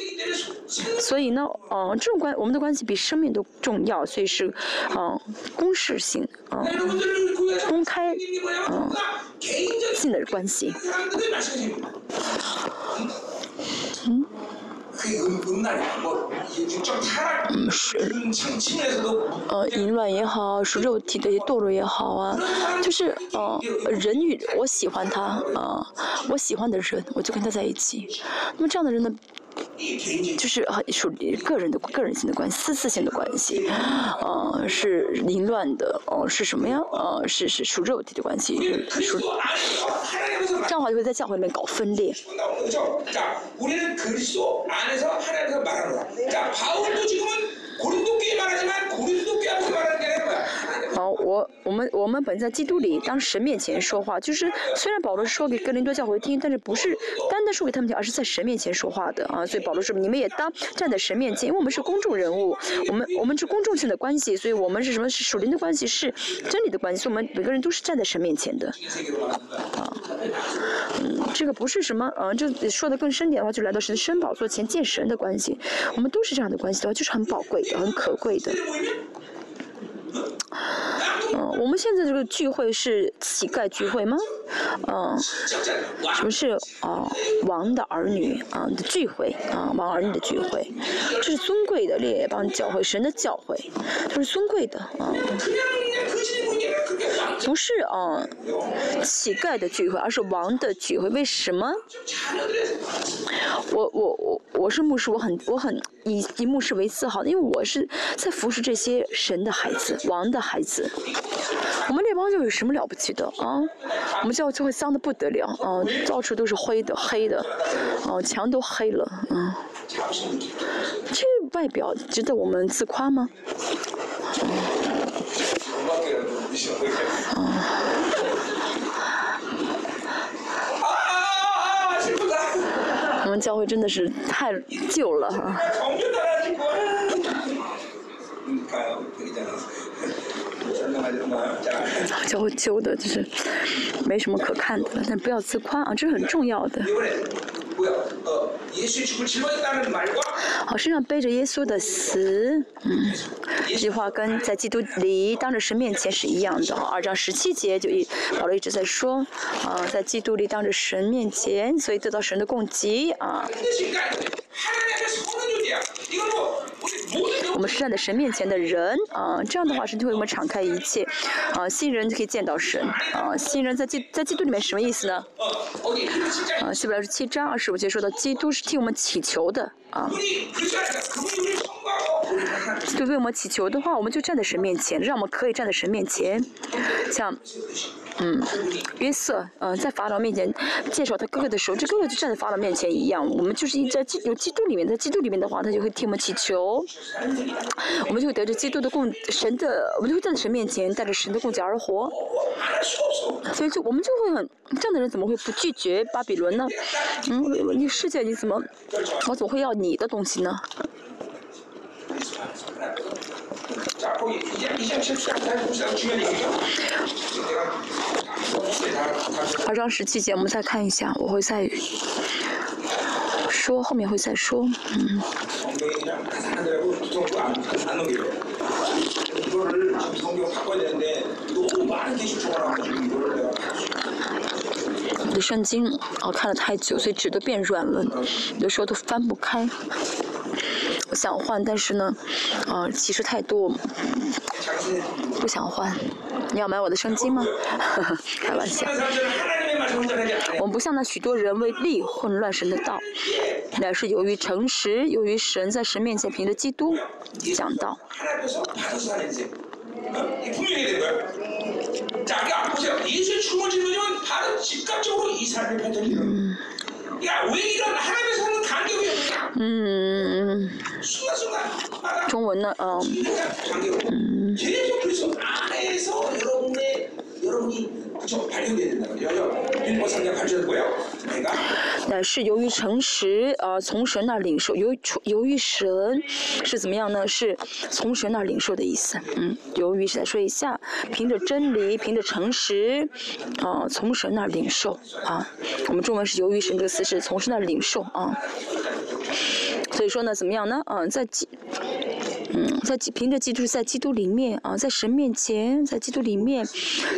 所以呢，嗯，这种关我们的关系比生命都重要，所以是，嗯，公示性，嗯，公开，嗯，性的关系。嗯。嗯，是，呃，淫乱也好，是肉体的堕落也好啊，就是，呃，人与我喜欢他，啊，我喜欢的人，我就跟他在一起。那么这样的人呢？就是很属于个人的个人性的关系，私自性的关系，呃，是凌乱的，哦，是什么呀？呃，是是属肉体的关系，属这样的话就会在教会里面搞分裂。好，我们我们本在基督里当神面前说话，就是虽然保罗说给哥林多教会听，但是不是单单说给他们听，而是在神面前说话的啊。所以保罗说，你们也当站在神面前，因为我们是公众人物，我们我们是公众性的关系，所以我们是什么？是属灵的关系，是真理的关系，所以我们每个人都是站在神面前的啊。嗯，这个不是什么，嗯，就说的更深点的话，就来到神神宝座前见神的关系，我们都是这样的关系的话，就是很宝贵的，很可贵的。嗯，我们现在这个聚会是乞丐聚会吗？嗯，什么是啊王的儿女啊的聚会啊王儿女的聚会？这是尊贵的列邦教会，神的教会，这是尊贵的啊。不是啊，乞丐的聚会，而是王的聚会。为什么？我我我我是牧师，我很我很以以牧师为自豪，因为我是在服侍这些神的孩子，王的孩子。我们列邦就有什么了不起的啊？我们教就会脏的不得了啊，到处都是灰的黑的，哦，墙都黑了，嗯。这外表值得我们自夸吗？我们教会真的是太旧了哈。教会揪的就是没什么可看的，但不要自夸啊，这是很重要的。好，身上背着耶稣的死，嗯，这句话跟在基督里当着神面前是一样的。二章十七节就一保罗一直在说，啊，在基督里当着神面前，所以得到神的供给啊。我们是站在神面前的人啊，这样的话，神就为我们敞开一谢啊新人就可以见到神啊新人在基在基督里面什么意思呢？啊四百六十七章二十五节说到基督是替我们祈求的啊。就为我们祈求的话，我们就站在神面前，让我们可以站在神面前，像。嗯，约瑟，嗯、在法老面前介绍他哥哥的时候，这哥哥就站在法老面前一样。我们就是一在基有基督里面，在基督里面的话，他就会替我们祈求，我们就会得着基督的供神的，我们就会站在神面前，带着神的供给而活。所以就我们就会很这样的人怎么会不拒绝巴比伦呢？嗯，你世界你怎么，我怎么会要你的东西呢？化妆时期节目再看一下我会再说后面会再说嗯。你的圣经我看了太久所以纸都变软了有的时候都翻不开想换，但是呢，呃，其实太多。不想换，你要买我的圣经吗？开玩笑。我们不像那许多人为利混乱神的道，乃是由于诚实，由于神在神面前凭着基督讲道。嗯嗯。中文呢？嗯。嗯。乃是由于诚实呃，从神那领受；由，由于神是怎么样呢？是从神那领受的意思。嗯，由于是来说一下，凭着真理，凭着诚实，啊，从神那领受啊。我们中文是“由于神”这个词，是从神那领受啊。所以说呢，怎么样呢？嗯、在基，嗯，在基凭着基督在基督里面啊，在神面前，在基督里面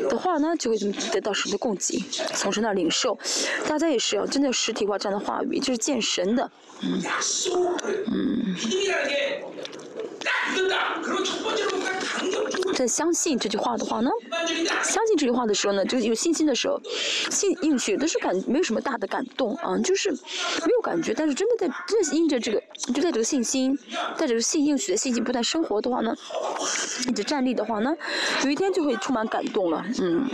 的话呢，就会得到神的供给，从神那领受。大家也是要真的实体化这样的话语，就是见神的。嗯，嗯在相信这句话的话呢，相信这句话的时候呢，就有信心的时候，信应许都是感，没有什么大的感动啊，就是没有感觉。但是真的在，真的因着这个，就在这个信心，带着信应许的信心，不断生活的话呢，一直站立的话呢，有一天就会充满感动了。嗯，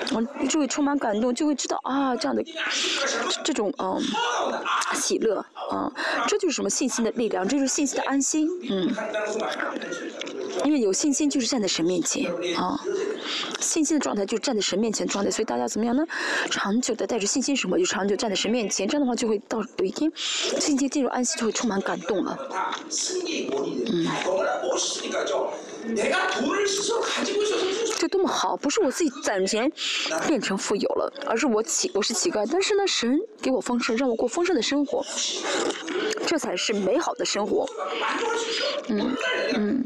就会充满感动，就会知道啊，这样的这种啊喜乐啊，这就是什么信心的力量，这就是信心的安心。嗯。因为有信心就是站在神面前啊，信心的状态就站在神面前的状态，所以大家怎么样呢？长久的带着信心什么，就长久站在神面前，这样的话就会到有一天，信心进入安息就会充满感动了。嗯，就多么好，不是我自己攒钱变成富有了，而是我乞我是乞丐，但是呢，神给我丰盛，让我过丰盛的生活。这才是美好的生活。嗯嗯。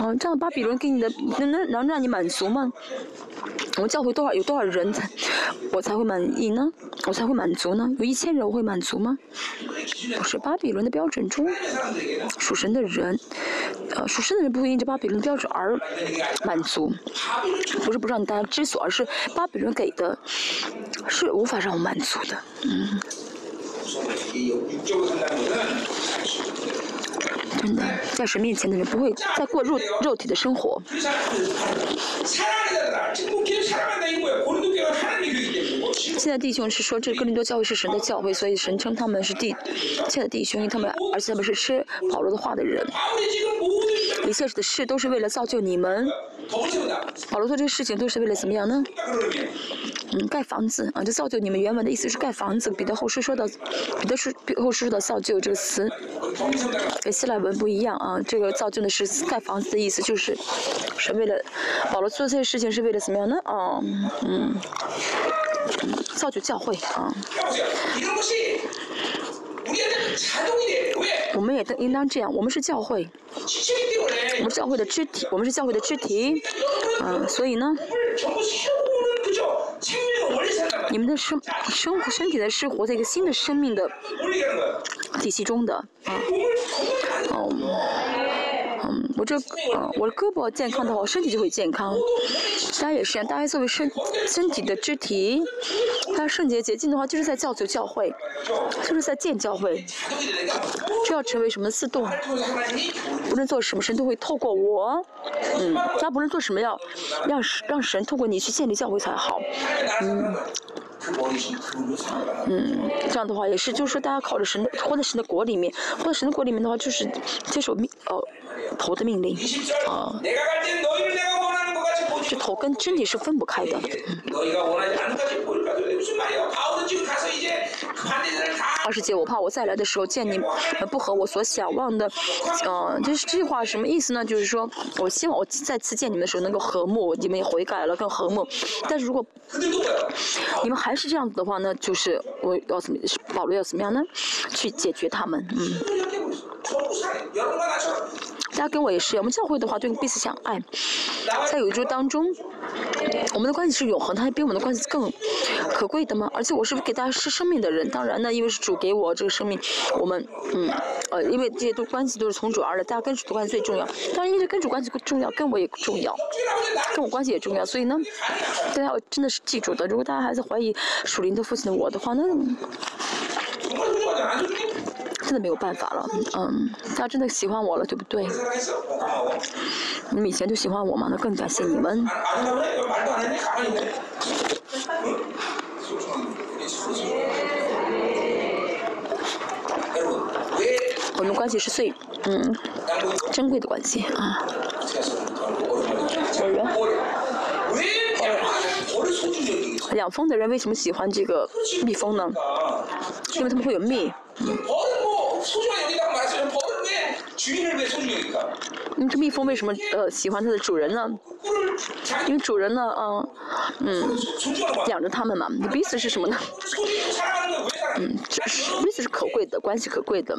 嗯这样巴比伦给你的能能能让你满足吗？我教会多少有多少人才我才会满意呢？我才会满足呢？有一千人我会满足吗？不是巴比伦的标准中属神的人呃属神的人不会因着巴比伦标准而满足。不是不让大家知足而是巴比伦给的是无法让我满足的。嗯。真的，在神面前的人不会再过肉肉体的生活。现在弟兄是说，这哥林多教会是神的教会。所以神称他们是弟，亲爱的弟兄，因为他们，而且他们是吃保罗的话的人。一切的事都是为了造就你们，保罗做这个事情都是为了怎么样呢？嗯，盖房子啊。这造就你们原文的意思是盖房子，彼得后世说的，彼得是后世说的造就这个词，跟希腊文不一样啊。这个造就的是盖房子的意思，就是是为了保罗做这些事情是为了怎么样呢？啊，嗯。造就教会。啊，我们也应当这样，我们是教会，我们教会的肢体，我们是教会的肢体，啊，所以呢，你们的生生活身体呢是活在一个新的生命的体系中的，啊，哦。嗯，我这，我的胳膊健康的话，身体就会健康。大家也是，大家作为身身体的肢体，它圣洁洁净的话，就是在教主教会，就是在建教会。这要成为什么自动？无论做什么，神都会透过我。嗯，他不论做什么，要让让神透过你去建立教会才好。嗯。嗯，这样的话也是，就是说，大家靠着神，活在神的国里面，活在神的国里面的话，就是接受命，哦，头的命令，啊，这头跟身体是分不开的。二师姐，我怕我再来的时候见你们不和我所想望的，嗯，就是这话什么意思呢？就是说，我希望我再次见你们的时候能够和睦，你们也悔改了更和睦。但是如果你们还是这样子的话呢，就是我要怎么？保罗要怎么样呢？去解决他们，嗯。大家跟我也是，我们教会的话，对彼此相爱，在有一周当中，我们的关系是永恒，它比我们的关系更可贵的吗？而且我是给大家是生命的人？当然呢，因为是主给我这个生命，我们嗯呃，因为这些都关系都是从主而来，大家跟主的关系最重要。当然，因为跟主关系更重要，跟我也重要，跟我关系也重要。所以呢，大家要真的是记住的。如果大家还在怀疑属灵的父亲的我的话，那。真的没有办法了，嗯，他真的喜欢我了，对不对？你们以前就喜欢我嘛，那更感谢你们。我们关系是最嗯珍贵的关系啊。养蜂的人为什么喜欢这个蜜蜂呢？因为他们会有蜜。嗯。手中的养你那个马子，跑得快。主人为什么手中的？你这蜜蜂为什么呃喜欢它的主人呢？因为主人呢，啊，嗯，养着它们嘛。彼此是什么呢？嗯，这是彼此是可贵的，关系可贵的。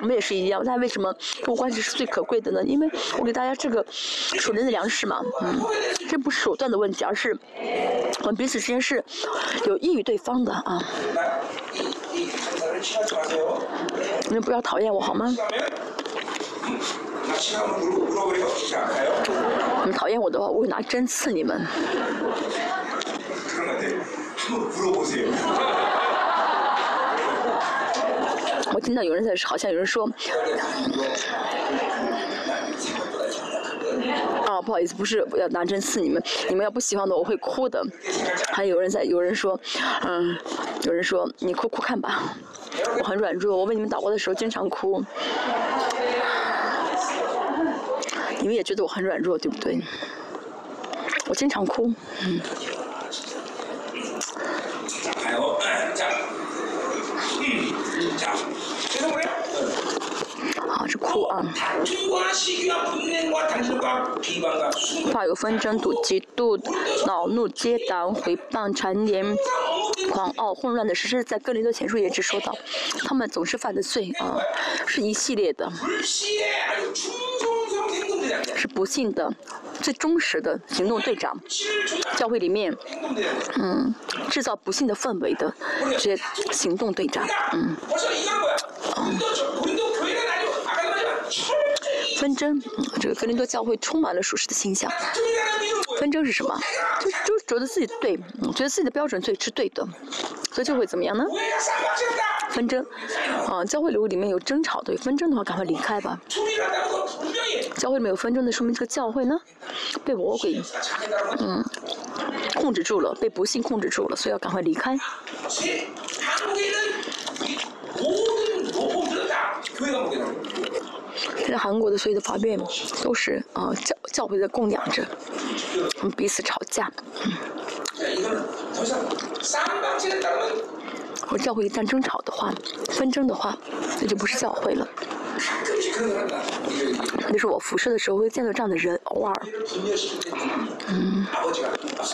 我们也是一样。那为什么跟我关系是最可贵的呢？因为我给大家这个手中的粮食嘛，嗯，这不是手段的问题，而是我们彼此之间是有益于对方的啊。你们不要讨厌我好吗？你讨厌我的话我会拿针刺你们。我听到有人在好像有人说哦不好意思不是要拿针刺你们你们要不喜欢的我会哭的。还有人在有人说嗯有人说你哭哭看吧。我很软弱，我为你们祷告的时候经常哭。你们也觉得我很软弱，对不对？我经常哭，嗯。好，是哭啊。怕有纷争、妒忌、妒、恼怒、接档、回谤、缠绵、狂傲、混乱的事，是在格林多前书也只说到，他们总是犯的罪啊，是一系列的，是不幸的，最忠实的行动队长，教会里面，嗯，制造不幸的氛围的这些行动队长，嗯，嗯。纷争，这个格林多教会充满了属实的倾向。纷争是什么？就就觉得自己对，觉得自己的标准最是对的，所以就会怎么样呢？纷争，啊，教会如果里面有争吵的，有纷争的话，赶快离开吧。教会里面有纷争，那说明这个教会呢，被魔鬼嗯控制住了，被不幸控制住了，所以要赶快离开。在韩国的所有的法院都是啊教教会的供养着我们彼此吵架。嗯我教会一旦争吵的话纷争的话那就不是教会了。就是我服侍的时候会见到这样的人偶尔。嗯。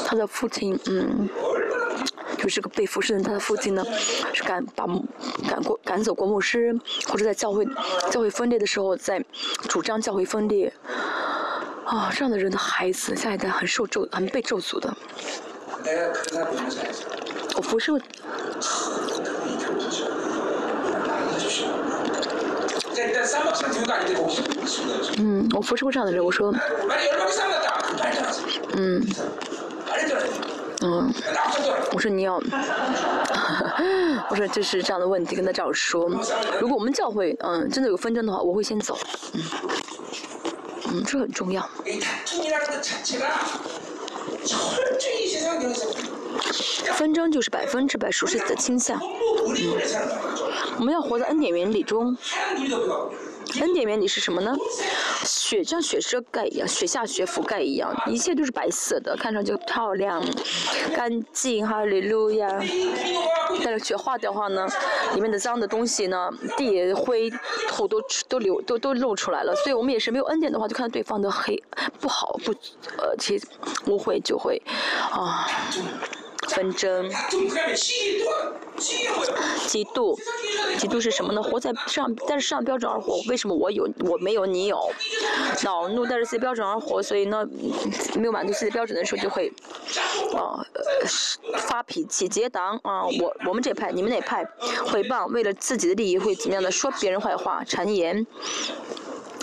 他的父亲嗯。就是个被服侍的人，他的父亲呢，是赶把赶过赶走国牧师，或者在教会教会分裂的时候，在主张教会分裂。啊，这样的人的孩子下一代很受咒，很被咒诅的。我服侍。嗯，我服侍过这样的人，我说。嗯。嗯，我说你要，我说就是这样的问题，跟他这样说。如果我们教会，嗯，真的有纷争的话，我会先走。嗯，嗯，这很重要。纷争就是百分之百熟悉的倾向。嗯，我们要活在恩典原理中。恩典原理是什么呢？雪像雪遮盖一样雪下雪覆盖一样一切都是白色的看上去漂亮干净哈利路亚但是雪化掉话呢里面的脏的东西呢地灰土都都流都都露出来了。所以我们也是没有恩典的话就看到对方的黑不好不呃其实误会就会啊。纷争，嫉妒，嫉妒是什么呢？活在上，但是上标准而活。为什么我有，我没有你有？恼怒，但是自己标准而活，所以呢，没有满足自己标准的时候就会，啊，发脾气，结党啊。我我们这派，你们那派，诽谤，为了自己的利益会怎么样的说别人坏话，谗言。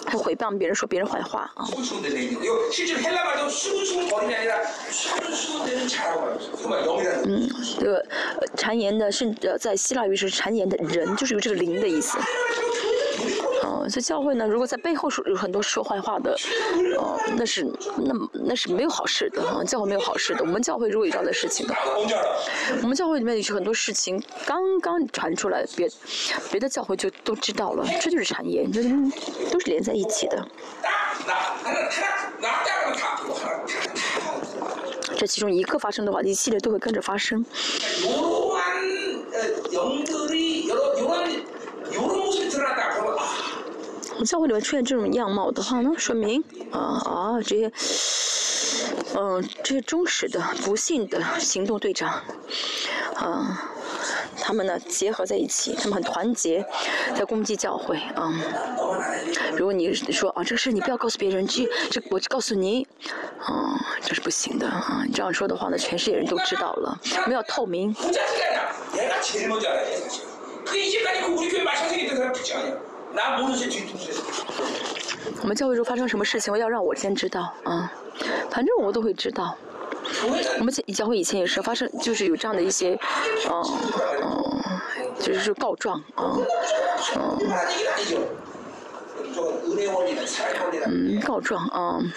还毁谤别人，说别人坏话啊。嗯，这个谗言的，甚至在希腊语是谗言的人，就是有这个灵的意思。所以教会呢如果在背后说有很多说坏话的呃那是那那是没有好事的啊教会没有好事的我们教会如果遇到的事情的话我们教会里面也是很多事情刚刚传出来别别的教会就都知道了这就是产业这都是连在一起的。这其中一个发生的话一系列都会跟着发生。教会里面出现这种样貌的话呢，说明啊啊这些嗯这些忠实的、不幸的行动队长，啊，他们呢结合在一起，他们很团结在攻击教会，啊，如果你说啊这个事你不要告诉别人，这这我告诉你，啊，这是不行的，啊，你这样说的话呢，全世界人都知道了，我们要透明。我们教会中发生什么事情要让我先知道啊？反正我都会知道。我们教教会以前也是发生，就是有这样的一些，嗯嗯，就是告状啊啊。嗯，告状啊。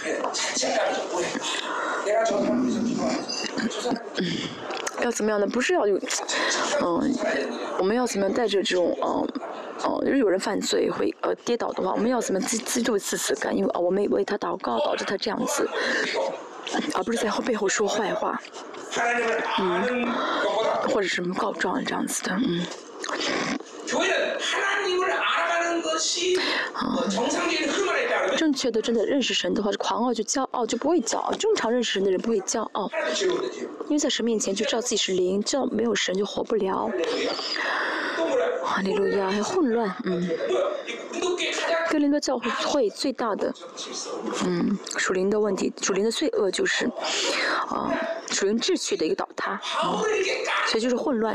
要怎么样的？不是要有，嗯，我们要怎么样带着这种嗯，哦，就是有人犯罪会呃跌倒的话，我们要怎么自自动自责感？因为啊，我们为他祷告，导致他这样子，而不是在后背后说坏话，嗯，或者什么告状这样子的，嗯。啊。正确的真的认识神的话，狂傲就骄傲就不会骄傲。正常认识神的人不会骄傲，因为在神面前就知道自己是灵，知道没有神就活不了。哈利路亚，还混乱，嗯。格林的教会最大的嗯属灵的问题属灵的罪恶就是啊属灵秩序的一个倒塌啊所以就是混乱。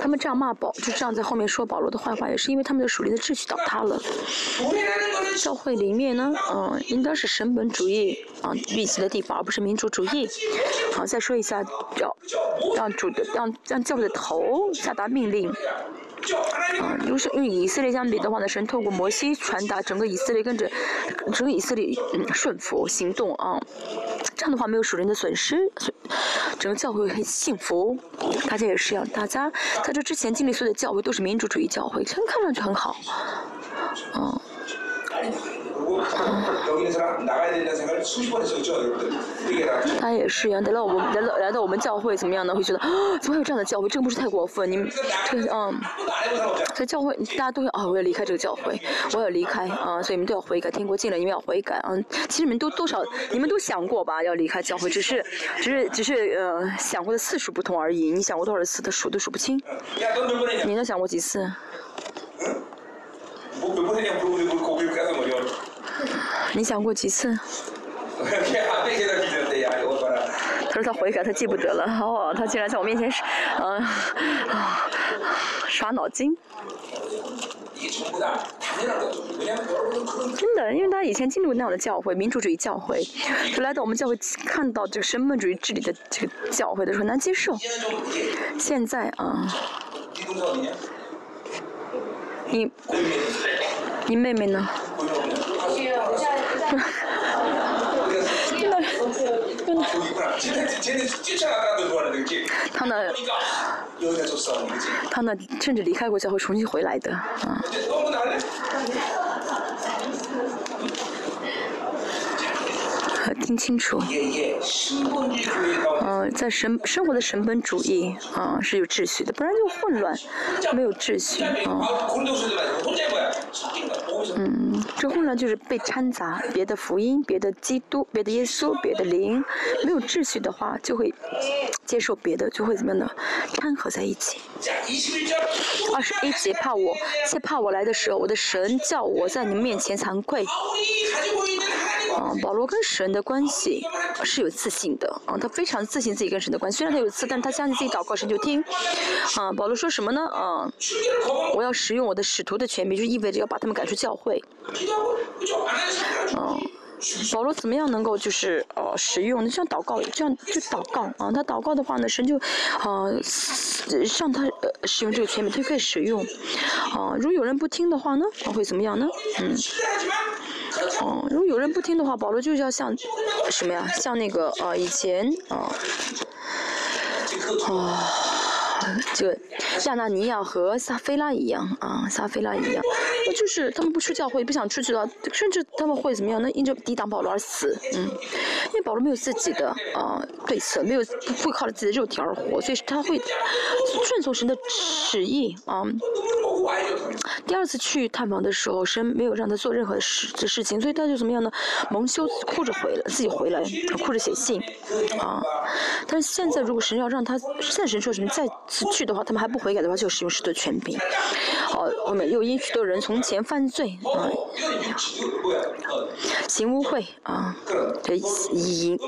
他们这样骂宝就这样在后面说保罗的坏话也是因为他们的属灵的秩序倒塌了。教会里面呢嗯应该是神本主义啊运行的地方而不是民族主义。好再说一下要让主的让让教会的头下达命令。啊，如果是与以色列相比的话呢，神透过摩西传达，整个以色列跟着，整个以色列嗯顺服行动啊，这样的话没有属灵的损失，整个教会很幸福。大家也是要，大家在这之前经历所有的教会都是民主主义教会，真看上去很好，嗯、啊。여기 있는 사람 나가야 된다는 생각을 수십 번 했었죠, 여러분들. 이게 다 他也是一样，来到我们来到来到我们教会怎么样呢？会觉得啊，怎么会有这样的教会？这个不是太过分？你们这个嗯， 한 번도 안 해본 사람 없잖아. 所以教会大家都会啊，我要离开这个教会，我要离开啊，所以你们都要悔改，天国近了，你们要悔改啊。其实你们都多少，你们都想过吧，要离开教会，只是只是只是呃想过的次数不同而已。你想过多少次，他数都数不清。 你想过几次？他说他悔改他记不得了。哦他竟然在我面前嗯啊耍脑筋。真的因为他以前经历过那样的教会民主主义教会他来到我们教会看到这个身份主义治理的这个教会的时候难接受。现在啊你你妹妹呢？他呢他呢甚至离开国家会重新回来的嗯。听清楚。嗯在生生活的神本主义啊是有秩序的不然就混乱没有秩序啊嗯，之后呢，就是被掺杂别的福音、别的基督、别的耶稣、别的灵，没有秩序的话，就会接受别的，就会怎么呢，掺合在一起。二十一节，怕我，先怕我来的时候，我的神叫我在你们面前惭愧。啊，保罗跟神的关系是有自信的啊，他非常自信自己跟神的关系，虽然他有刺，但是他相信自己祷告神就听。啊，保罗说什么呢？啊，我要使用我的使徒的权柄，就意味着要把他们赶出教会。啊。保罗怎么样能够就是呃使用呢？像祷告，这样就祷告啊。他祷告的话呢，神就呃让他呃使用这个权柄，他就可以使用。啊，如果有人不听的话呢，他会怎么样呢？嗯。哦、呃，如果有人不听的话，保罗就要像什么呀？像那个呃以前啊啊。就亚纳尼亚和撒菲拉一样啊，撒菲拉一样，那就是他们不出教会，不想出去了，甚至他们会怎么样？那因着抵挡保罗而死，嗯，因为保罗没有自己的啊对策，没有不会靠着自己的肉体而活，所以他会顺从神的旨意啊。第二次去探访的时候，神没有让他做任何事的事情，所以他就怎么样呢？蒙羞哭着回来，自己回来，哭着写信啊。但是现在如果神要让他，现在神说什么？再去的话，他们还不悔改的话，就使用世的权柄。哦，我们又因许多人从前犯罪啊，行污秽啊，这淫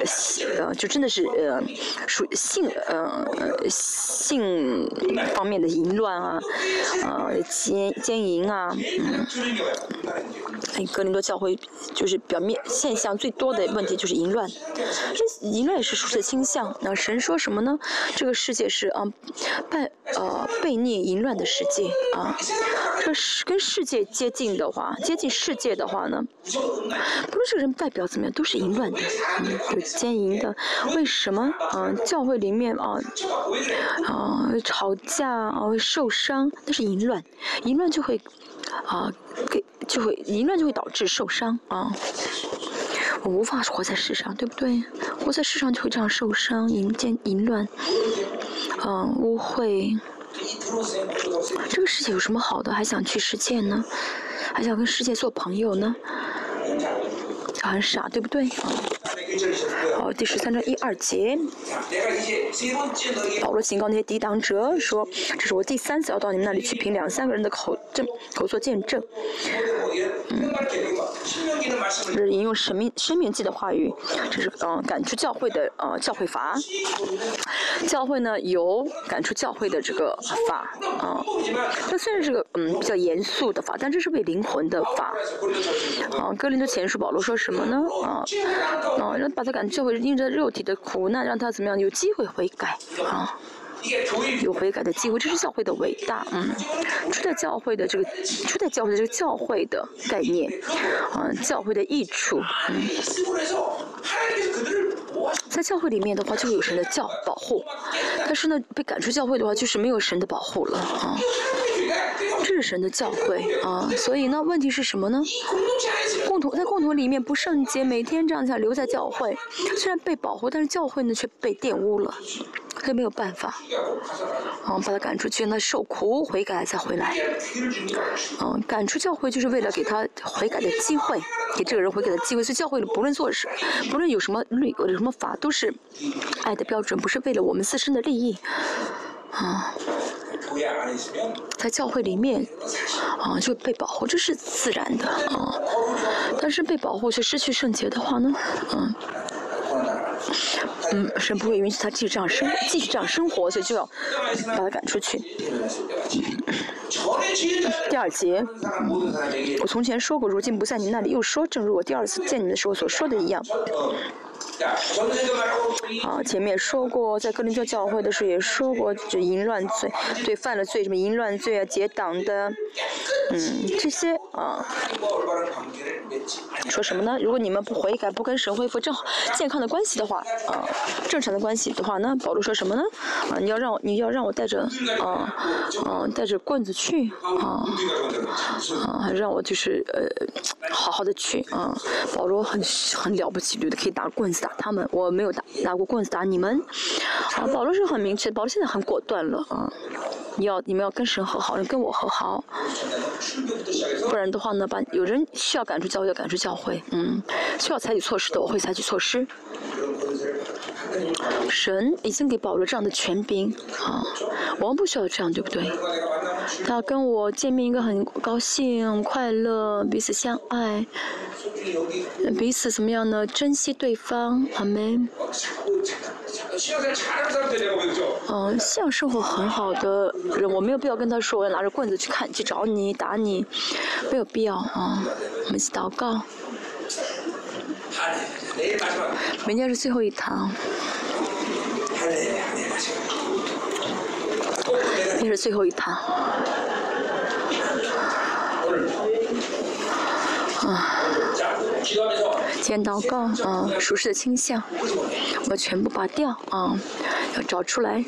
呃，就真的是呃，属性呃，性方面的淫乱啊，呃，奸奸淫啊，嗯，哎，格林多教会就是表面现象最多的问题就是淫乱，这淫乱也是属的倾向。那神说什么呢？这个世界是嗯。拜呃，悖逆淫乱的世界啊。这是跟世界接近的话，接近世界的话呢？不论这个人代表怎么样，都是淫乱的。嗯，有奸淫的。为什么？嗯，教会里面啊，啊，吵架啊，受伤。那是淫乱，淫乱就会啊，给就会淫乱就会导致受伤啊。我无法活在世上，对不对？活在世上就会这样受伤，淫奸淫乱。嗯污秽这个世界有什么好的还想去世界呢？还想跟世界做朋友呢？很傻对不对？好第十三章一二节。保罗警告那些抵挡者说这是我第三次要到你们那里去凭两三个人的口证口作见证。是引用神命生命记的话语，这是嗯赶出教会的呃教会法，教会呢有赶出教会的这个法啊，它、虽然是个嗯比较严肃的法，但这是为灵魂的法啊。哥林的前书保罗说什么呢啊啊，让把他赶出教会，因着肉体的苦难，让他怎么样有机会悔改啊。有悔改的机会这是教会的伟大嗯初代教会的这个初代教会的这个教会的概念嗯教会的益处嗯。在教会里面的话就会有神的教保护但是呢被赶出教会的话就是没有神的保护了啊是神的教会啊，所以呢，问题是什么呢？共同在共同里面不圣洁，每天这样下留在教会，虽然被保护，但是教会呢却被玷污了。他没有办法，啊，把他赶出去，那受苦悔改再回来，嗯，赶出教会就是为了给他悔改的机会，给这个人悔改的机会。所以教会里不论做什，不论有什么律，有什么法，都是爱的标准，不是为了我们自身的利益，啊。在教会里面，啊，就被保护，这是自然的，啊。但是被保护却失去圣洁的话呢，嗯。嗯，神不会允许他继续这样生，继续这样生活，所以就要把他赶出去。第二节，我从前说过，如今不在你那里，又说，正如我第二次见你的时候所说的一样。好，前面说过，在哥林多教会的时候也说过，就淫乱罪，对犯了罪什么淫乱罪啊、结党的，嗯，这些啊，说什么呢？如果你们不悔改，不跟神恢复正好健康的关系的话，啊，正常的关系的话呢，保罗说什么呢？啊，你要让我，你要让我带着，啊，啊，带着棍子去，啊，啊，让我就是呃，好好的去，啊，保罗很很了不起，对的，可以打棍子打。他们，我没有打拿过棍子打你们。啊，保罗是很明确，保罗现在很果断了啊。你要你们要跟神和好，要跟我和好，不然的话呢，把有人需要赶出教会就赶出教会，嗯，需要采取措施的我会采取措施。神已经给保罗这样的权柄啊，我们不需要这样，对不对？他跟我见面应该很高兴、快乐，彼此相爱。彼此怎么样呢？珍惜对方，阿门。嗯，信仰生活很好的人，我没有必要跟他说，我要拿着棍子去看、去找你、打你，没有必要啊。我们一起祷告。明天是最后一堂。明天是最后一堂。啊。先祷告啊，舒适的倾向，我全部拔掉啊，要找出来。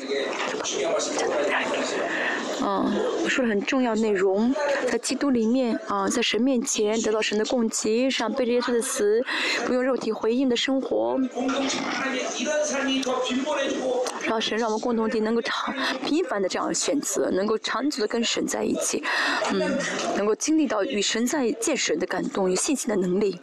嗯，我说了很重要内容，在基督里面啊，在神面前得到神的供给，上背着耶稣的死，不用肉体回应的生活。让神让我们共同体能够长频繁的这样选择，能够长久的跟神在一起，嗯，能够经历到与神在见神的感动与信心的能力。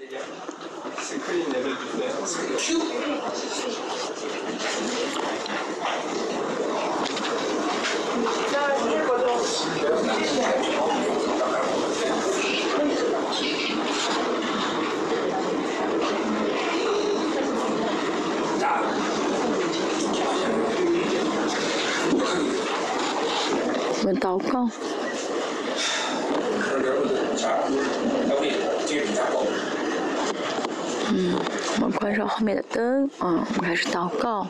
祷告。嗯，我们关上后面的灯，嗯，我们开始祷告。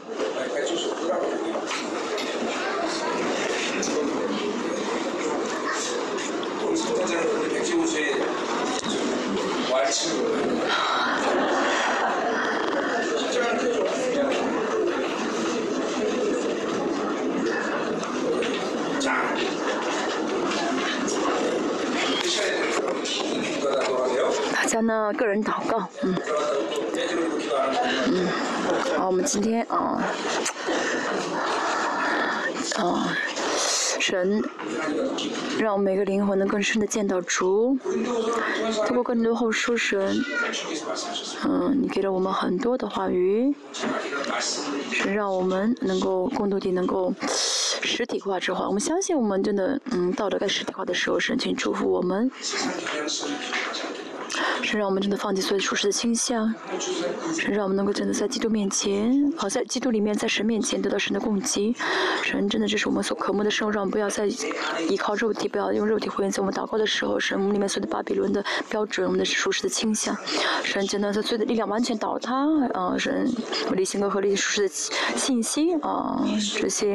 大家呢，个人祷告，嗯，嗯，好，我们今天啊，啊。神让每个灵魂能更深的见到主，通过更多后书神，嗯，你给了我们很多的话语，是让我们能够共同体能够实体化之后，我们相信我们真的，嗯，到了该实体化的时候，神请祝福我们。是让我们真的放弃所有舒适的倾向，是让我们能够真的在基督面前，好在基督里面，在神面前得到神的供给。神真的这是我们所渴慕的生活，让我们不要再依靠肉体，不要用肉体回应。在我们祷告的时候，神里面所有的巴比伦的标准，我们的舒适的倾向，神真的在所有的力量完全倒塌。啊，神我的性格和合理舒适的信息啊，这些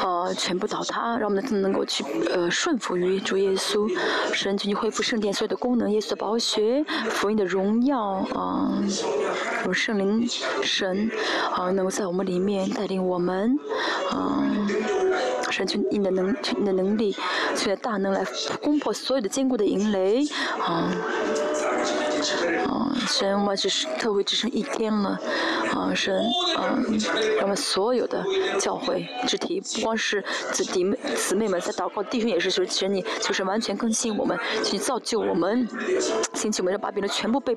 啊全部倒塌，让我们能够去呃顺服于主耶稣。神，请你恢复圣殿所有的。功能，耶稣的宝血，福音的荣耀啊，有圣灵神啊，能够在我们里面带领我们啊，神去你的能你的能力，去的大能来攻破所有的坚固的营垒啊。啊，神，我们只是特会只剩一天了，啊，神，啊，让我们所有的教会肢体，不光是子弟妹姊妹们在祷告，弟兄也是，就是神你，就是完全更新我们，去造就我们，兴起我们的把别人全部被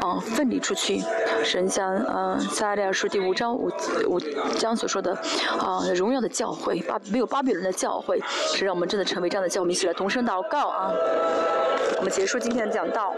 啊分离出去。神像啊撒利亚书第五章五五章所说的啊荣耀的教会，巴没有巴比伦的教会，是让我们真的成为这样的教会，一起来同声祷告啊。我们结束今天的讲道。